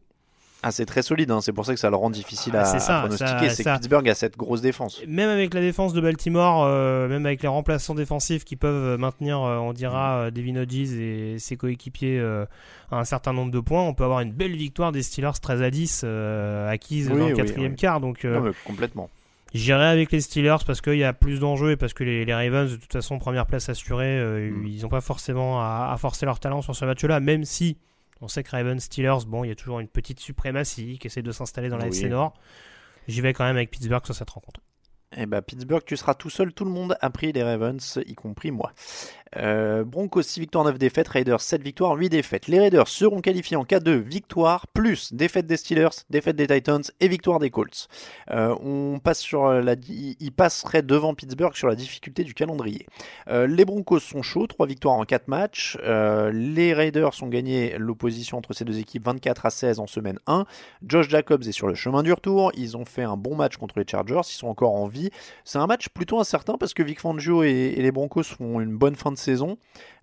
Ah, c'est très solide, hein, c'est pour ça que ça le rend difficile Ah, à, c'est ça, à pronostiquer. C'est que Pittsburgh a cette grosse défense. Même avec la défense de Baltimore, euh, même avec les remplaçants défensifs qui peuvent maintenir, euh, on dira, euh, Devin Hodges et ses coéquipiers euh, à un certain nombre de points, on peut avoir une belle victoire des Steelers 13 à 10 euh, acquise Oui, dans le quatrième oui. quart. Donc euh, Non, complètement. j'irai avec les Steelers parce qu'il y a plus d'enjeux et parce que les, les Ravens, de toute façon, première place assurée, euh, Mm. ils n'ont pas forcément à, à forcer leur talent sur ce match-là, même si on sait que Ravens Steelers, bon, il y a toujours une petite suprématie qui essaie de s'installer dans la Oui. FC Nord. J'y vais quand même avec Pittsburgh sur cette rencontre. Eh ben, Pittsburgh, tu seras tout seul. Tout le monde a pris les Ravens, y compris moi. Euh, Broncos 6 victoires, 9 défaites. Raiders 7 victoires, 8 défaites. Les Raiders seront qualifiés en cas de victoire, plus défaite des Steelers, défaite des Titans et victoire des Colts. Euh, on passe sur di- ils passeraient devant Pittsburgh sur la difficulté du calendrier. Euh, les Broncos sont chauds, 3 victoires en 4 matchs. Euh, les Raiders ont gagné l'opposition entre ces deux équipes 24 à 16 en semaine 1. Josh Jacobs est sur le chemin du retour. Ils ont fait un bon match contre les Chargers. Ils sont encore en vie. C'est un match plutôt incertain parce que Vic Fangio et, et les Broncos font une bonne fin de saison.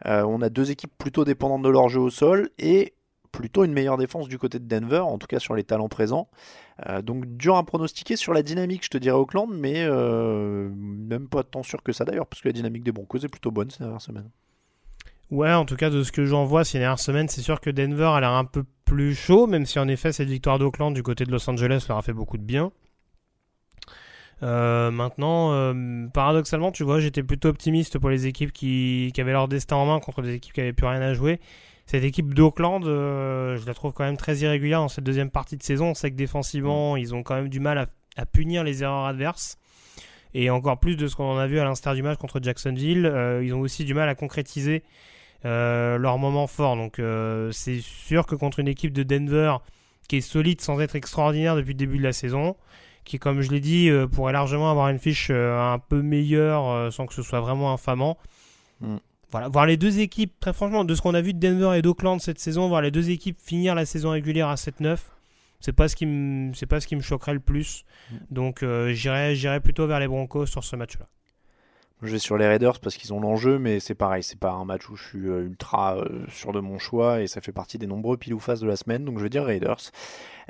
Euh, on a deux équipes plutôt dépendantes de leur jeu au sol et plutôt une meilleure défense du côté de Denver, en tout cas sur les talents présents. Euh, donc dur à pronostiquer sur la dynamique, je te dirais Auckland, mais euh, même pas tant sûr que ça d'ailleurs, parce que la dynamique des Broncos est plutôt bonne ces dernières semaines. Ouais, en tout cas, de ce que j'en vois ces dernières semaines, c'est sûr que Denver a l'air un peu plus chaud, même si en effet, cette victoire d'Oakland du côté de Los Angeles leur a fait beaucoup de bien. Euh, maintenant, euh, paradoxalement, tu vois, j'étais plutôt optimiste pour les équipes qui, qui avaient leur destin en main contre des équipes qui avaient plus rien à jouer. Cette équipe d'Oakland, euh, je la trouve quand même très irrégulière dans cette deuxième partie de saison. On sait que défensivement, ils ont quand même du mal à, à punir les erreurs adverses. Et encore plus de ce qu'on en a vu à l'instar du match contre Jacksonville, ils ont aussi du mal à concrétiser leur moment fort. Donc c'est sûr que contre une équipe de Denver qui est solide sans être extraordinaire depuis le début de la saison, qui comme je l'ai dit euh, pourrait largement avoir une fiche euh, un peu meilleure euh, sans que ce soit vraiment infamant. Mm. Voilà, voir les deux équipes, très franchement, de ce qu'on a vu de Denver et d'Oakland cette saison, voir les deux équipes finir la saison régulière à 7-9, c'est pas ce qui me c'est pas ce qui me choquerait le plus. Donc euh, j'irais j'irais plutôt vers les Broncos sur ce match-là. Je vais sur les Raiders parce qu'ils ont l'enjeu, mais c'est pareil, c'est pas un match où je suis euh, ultra euh, sûr de mon choix et ça fait partie des nombreux pile de la semaine, donc je vais dire Raiders.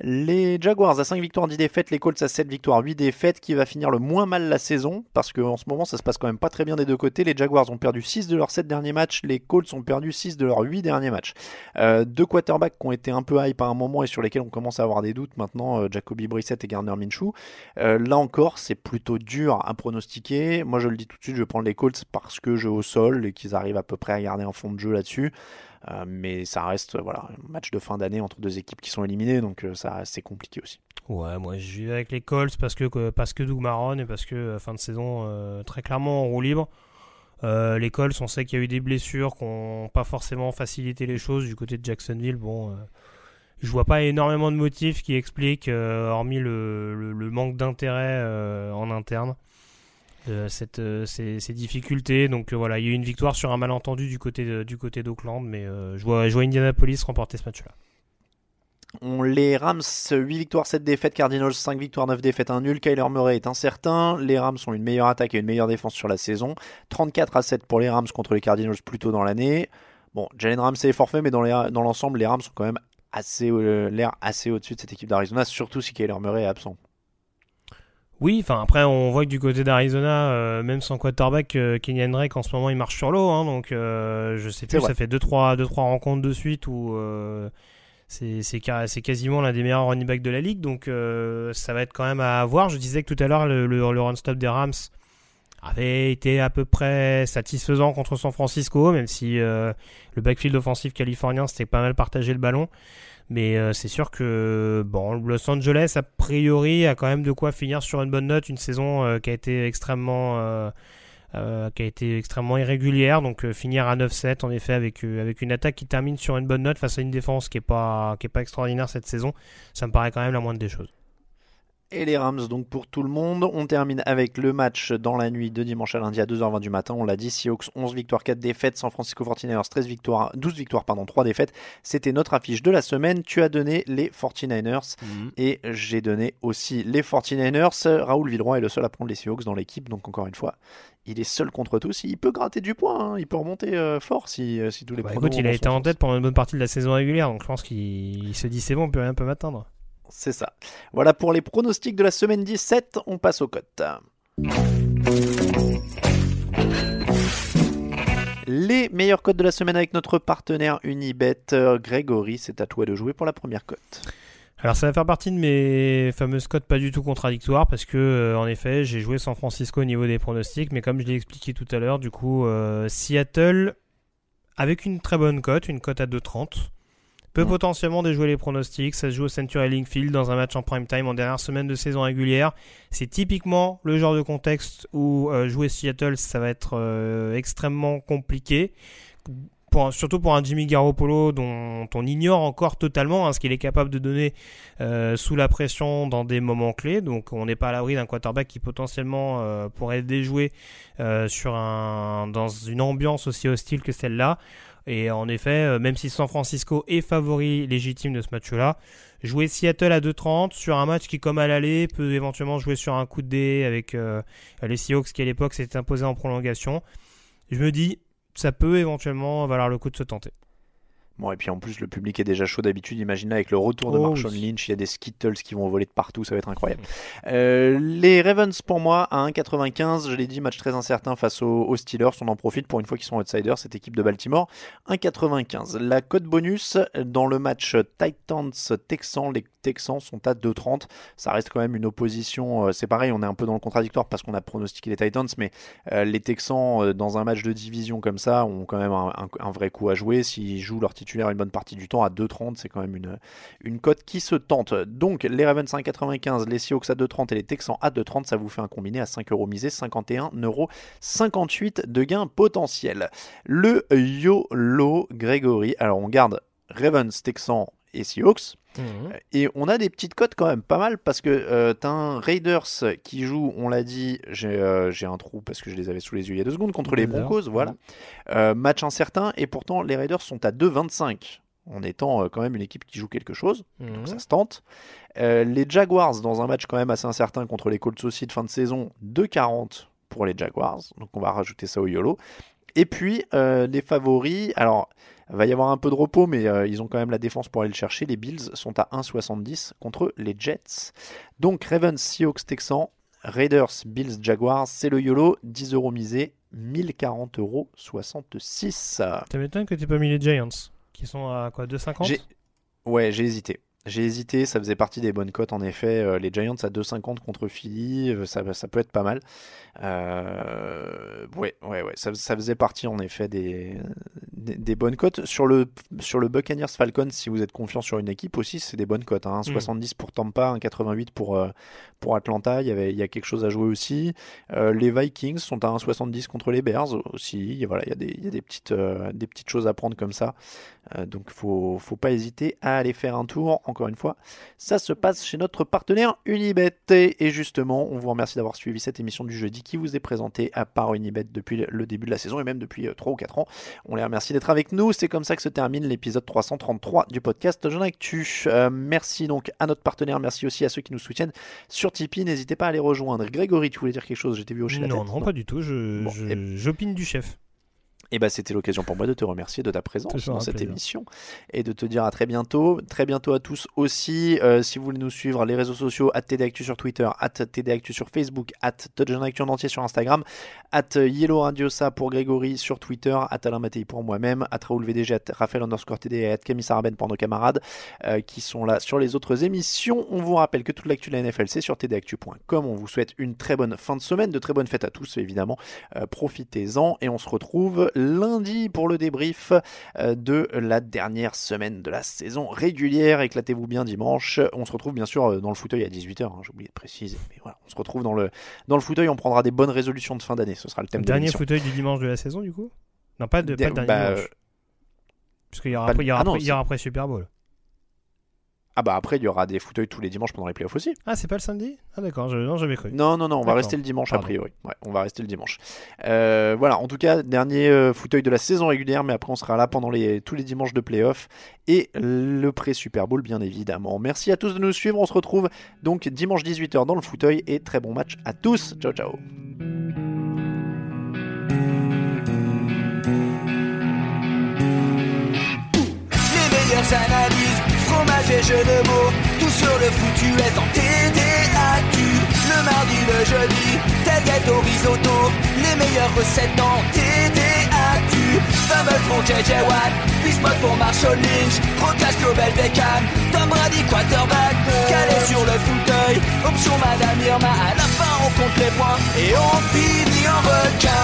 Les Jaguars à 5 victoires, 10 défaites, les Colts à 7 victoires, 8 défaites, qui va finir le moins mal la saison, parce qu'en ce moment ça se passe quand même pas très bien des deux côtés. Les Jaguars ont perdu 6 de leurs 7 derniers matchs, les Colts ont perdu 6 de leurs 8 derniers matchs. Euh, deux quarterbacks qui ont été un peu hype à un moment et sur lesquels on commence à avoir des doutes maintenant, euh, Jacoby Brissett et Gardner Minshew. Là encore, c'est plutôt dur à pronostiquer. Moi je le dis tout de suite, je vais prendre les Colts parce que jeu au sol et qu'ils arrivent à peu près à garder un fond de jeu là-dessus. Euh, mais ça reste voilà, un match de fin d'année entre deux équipes qui sont éliminées, donc euh, ça c'est compliqué aussi. Ouais, moi je vais avec les Colts parce que, parce que Doug Marron et parce que euh, fin de saison très clairement en roue libre. Les Colts, on sait qu'il y a eu des blessures qui n'ont pas forcément facilité les choses du côté de Jacksonville. Bon, je vois pas énormément de motifs qui expliquent, hormis le, manque d'intérêt en interne, cette, ces, ces, difficultés. Donc voilà, il y a eu une victoire sur un malentendu du côté du côté d'Auckland, mais je vois, Indianapolis remporter ce match-là. Les Rams 8 victoires, 7 défaites, Cardinals 5 victoires, 9 défaites, 1 nul. Kyler Murray est incertain. Les Rams ont une meilleure attaque et une meilleure défense sur la saison. 34 à 7 pour les Rams contre les Cardinals plus tôt dans l'année. Bon, Jalen Ramsey est forfait, mais dans l'ensemble, les, Rams sont quand même assez euh, l'air assez au-dessus de cette équipe d'Arizona, surtout si Kyler Murray est absent. Oui, enfin après on voit que du côté d'Arizona, euh, même sans quarterback, euh, Kenyan Drake en ce moment il marche sur l'eau, hein, donc je sais plus, ça fait 2-3 deux, trois, rencontres de suite où c'est quasiment l'un des meilleurs running backs de la ligue, donc euh, ça va être quand même à voir. Je disais que tout à l'heure, le, le, run stop des Rams avait été à peu près satisfaisant contre San Francisco, même si euh, le backfield offensif californien c'était pas mal partagé le ballon. Mais euh, c'est sûr que bon, Los Angeles, a priori, a quand même de quoi finir sur une bonne note. Une saison qui a été extrêmement euh, qui a été extrêmement irrégulière. Donc euh, finir à 9-7 en effet avec, euh, avec une attaque qui termine sur une bonne note face à une défense qui n'est pas, qui est pas extraordinaire cette saison, ça me paraît quand même la moindre des choses et les Rams donc pour tout le monde. On termine avec le match dans la nuit de dimanche à lundi à 2h20 du matin. On l'a dit, Seahawks 11 victoires, 4 défaites, San Francisco 49ers 13 victoires, 12 victoires, pardon, 3 défaites. C'était notre affiche de la semaine. Tu as donné les 49ers mhm. et j'ai donné aussi les 49ers. Raoul Villeroy est le seul à prendre les Seahawks dans l'équipe, donc encore une fois, il est seul contre tous. Il peut gratter du point, hein. il peut remonter euh, fort si, euh, si tous les bah, Écoute, il a été en tête pendant une bonne partie de la saison régulière, donc je pense qu'il se dit c'est bon, on peut rien peut m'atteindre. C'est ça. Voilà pour les pronostics de la semaine 17. On passe aux cotes. Les meilleurs cotes de la semaine avec notre partenaire Unibet. Grégory, c'est à toi de jouer pour la première cote. Alors ça va faire partie de mes fameuses cotes pas du tout contradictoires parce que euh, en effet j'ai joué San Francisco au niveau des pronostics mais comme je l'ai expliqué tout à l'heure du coup euh, Seattle avec une très bonne cote, une cote à 2,30 peut potentiellement déjouer les pronostics. Ça se joue au Century Link Field dans un match en prime time en dernière semaine de saison régulière. C'est typiquement le genre de contexte où euh, jouer Seattle, ça va être euh, extrêmement compliqué. surtout pour un Jimmy Garoppolo dont on ignore encore totalement hein, ce qu'il est capable de donner euh, sous la pression dans des moments clés. Donc on n'est pas à l'abri d'un quarterback qui potentiellement pourrait déjouer sur un, dans une ambiance aussi hostile que celle-là. Et en effet, euh, même si San Francisco est favori légitime de ce match-là, jouer Seattle à 2-30 sur un match qui, comme à l'aller, peut éventuellement jouer sur un coup de dé avec euh, les Seahawks qui à l'époque s'étaient imposés en prolongation, je me dis, ça peut éventuellement valoir le coup de se tenter. Bon, et puis en plus, le public est déjà chaud d'habitude. Imagine avec le retour de oh, Marshall Lynch, il y a des Skittles qui vont voler de partout, ça va être incroyable. Euh, les Ravens, pour moi, à 1,95, je l'ai dit, match très incertain face aux, Steelers. On en profite pour une fois qu'ils sont outsiders, cette équipe de Baltimore. 1,95. La cote bonus dans le match Titans-Texans, les Texans sont à 2,30. Ça reste quand même une opposition. Euh, c'est pareil, on est un peu dans le contradictoire parce qu'on a pronostiqué les Titans, mais euh, les Texans, dans un match de division comme ça, ont quand même un, vrai coup à jouer. S'ils jouent leur titre une bonne partie du temps à 2,30. C'est quand même une, une cote qui se tente. Donc les Ravens 5,95, les Seahawks à 2,30 et les Texans à 2,30, ça vous fait un combiné à 5 euros misé, 51 euros 58 de gain potentiel. Le YOLO Grégory, alors on garde Ravens, Texans et Seahawks. Mhm. Et on a des petites cotes quand même pas mal parce que euh, t'as un Raiders qui joue, on l'a dit, euh, j'ai un trou parce que je les avais sous les yeux il y a deux secondes contre les Broncos, voilà. Euh, match incertain et pourtant les Raiders sont à 2,25 en étant quand même une équipe qui joue quelque chose, donc mhm. ça se tente. les Jaguars dans un match quand même assez incertain contre les Colts aussi de fin de saison, 2,40 pour les Jaguars, donc on va rajouter ça au YOLO. Et puis les favoris, alors il va y avoir un peu de repos, mais euh, ils ont quand même la défense pour aller le chercher. Les Bills sont à 1,70 contre les Jets. Donc Ravens, Seahawks, Texans, Raiders, Bills, Jaguars, c'est le YOLO, 10 euros misés, 1040 euros 66. Ça m'étonne que tu pas mis les Giants, qui sont à quoi 2,50 Ouais, j'ai hésité. J'ai hésité, ça faisait partie des bonnes cotes en effet. Euh, les Giants à 2,50 contre Philly, euh, ça, ça, peut être pas mal. Euh, ouais, ouais, ouais, ça, ça, faisait partie en effet des, des, bonnes cotes. Sur le, sur le Buccaneers Falcons, si vous êtes confiant sur une équipe aussi, c'est des bonnes cotes. Hein. 70 mm. pour Tampa, 1,88 pour, pour Atlanta, il y, avait, il y a quelque chose à jouer aussi. les Vikings sont à 1,70 contre les Bears aussi. Voilà, il y a des, il y a des, petites, des petites choses à prendre comme ça. donc faut, faut pas hésiter à aller faire un tour. Encore une fois, ça se passe chez notre partenaire Unibet. Et justement, on vous remercie d'avoir suivi cette émission du jeudi qui vous est présentée à part Unibet depuis le début de la saison et même depuis 3 euh, ou 4 ans. On les remercie d'être avec nous. C'est comme ça que se termine l'épisode 333 du podcast Jean Actu. Euh, merci donc à notre partenaire. Merci aussi à ceux qui nous soutiennent sur Tipeee. N'hésitez pas à les rejoindre. Grégory, tu voulais dire quelque chose? J'étais vu hocher la non, Non, pas du tout. J'opine du chef. Et bah, c'était l'occasion pour moi de te remercier de ta présence dans cette émission et de te dire à très bientôt. Très bientôt à tous aussi. Euh, si vous voulez nous suivre, les réseaux sociaux, at TDActu sur Twitter, at TDActu sur Facebook, at Actu en entier sur Instagram, at Yellow Radiosa pour Grégory sur Twitter, at Alain Mattei pour moi-même, at Raoul VDG, at Raphaël underscore TD et at Camille Saraben pour nos camarades euh, qui sont là sur les autres émissions. On vous rappelle que toute l'actu de la NFL, c'est sur tdactu.com. On vous souhaite une très bonne fin de semaine, de très bonnes fêtes à tous évidemment. Euh, profitez-en et on se retrouve lundi pour le débrief euh, de la dernière semaine de la saison régulière. Éclatez-vous bien dimanche. On se retrouve bien sûr euh, dans le fauteuil à 18h, hein, j'ai oublié de préciser. Mais voilà, on se retrouve dans le, dans le fauteuil, on prendra des bonnes résolutions de fin d'année. Ce sera le thème Dernier fauteuil du dimanche de la saison du coup? Non, pas, de, pas le dernier bah, dimanche. Parce qu'il y aura, après, il y aura, ah il y aura après Super Bowl. Ah bah après il y aura des fauteuils tous les dimanches pendant les playoffs aussi. Ah c'est pas le samedi? Ah d'accord, je... non j'avais cru. Non non non, on va rester le dimanche a priori. Ouais, on va rester le dimanche. Euh, voilà, en tout cas dernier euh, fauteuil de la saison régulière, mais après on sera là pendant les tous les dimanches de playoffs et le pré Super Bowl bien évidemment. Merci à tous de nous suivre, on se retrouve donc dimanche 18h dans le fauteuil et très bon match à tous. Ciao ciao. Et jeux de mots, tout sur le foutu est en TDAQ. Le mardi, le jeudi, tel gâteau risotto, les meilleures recettes dans TDAQ. Fumble pour JJ Watt, Bismuth pour Marshall Lynch, Rocas Global Beckham, Tom Brady quarterback, calé sur le fauteuil, option Madame Irma, à la fin on compte les points et on finit en requin.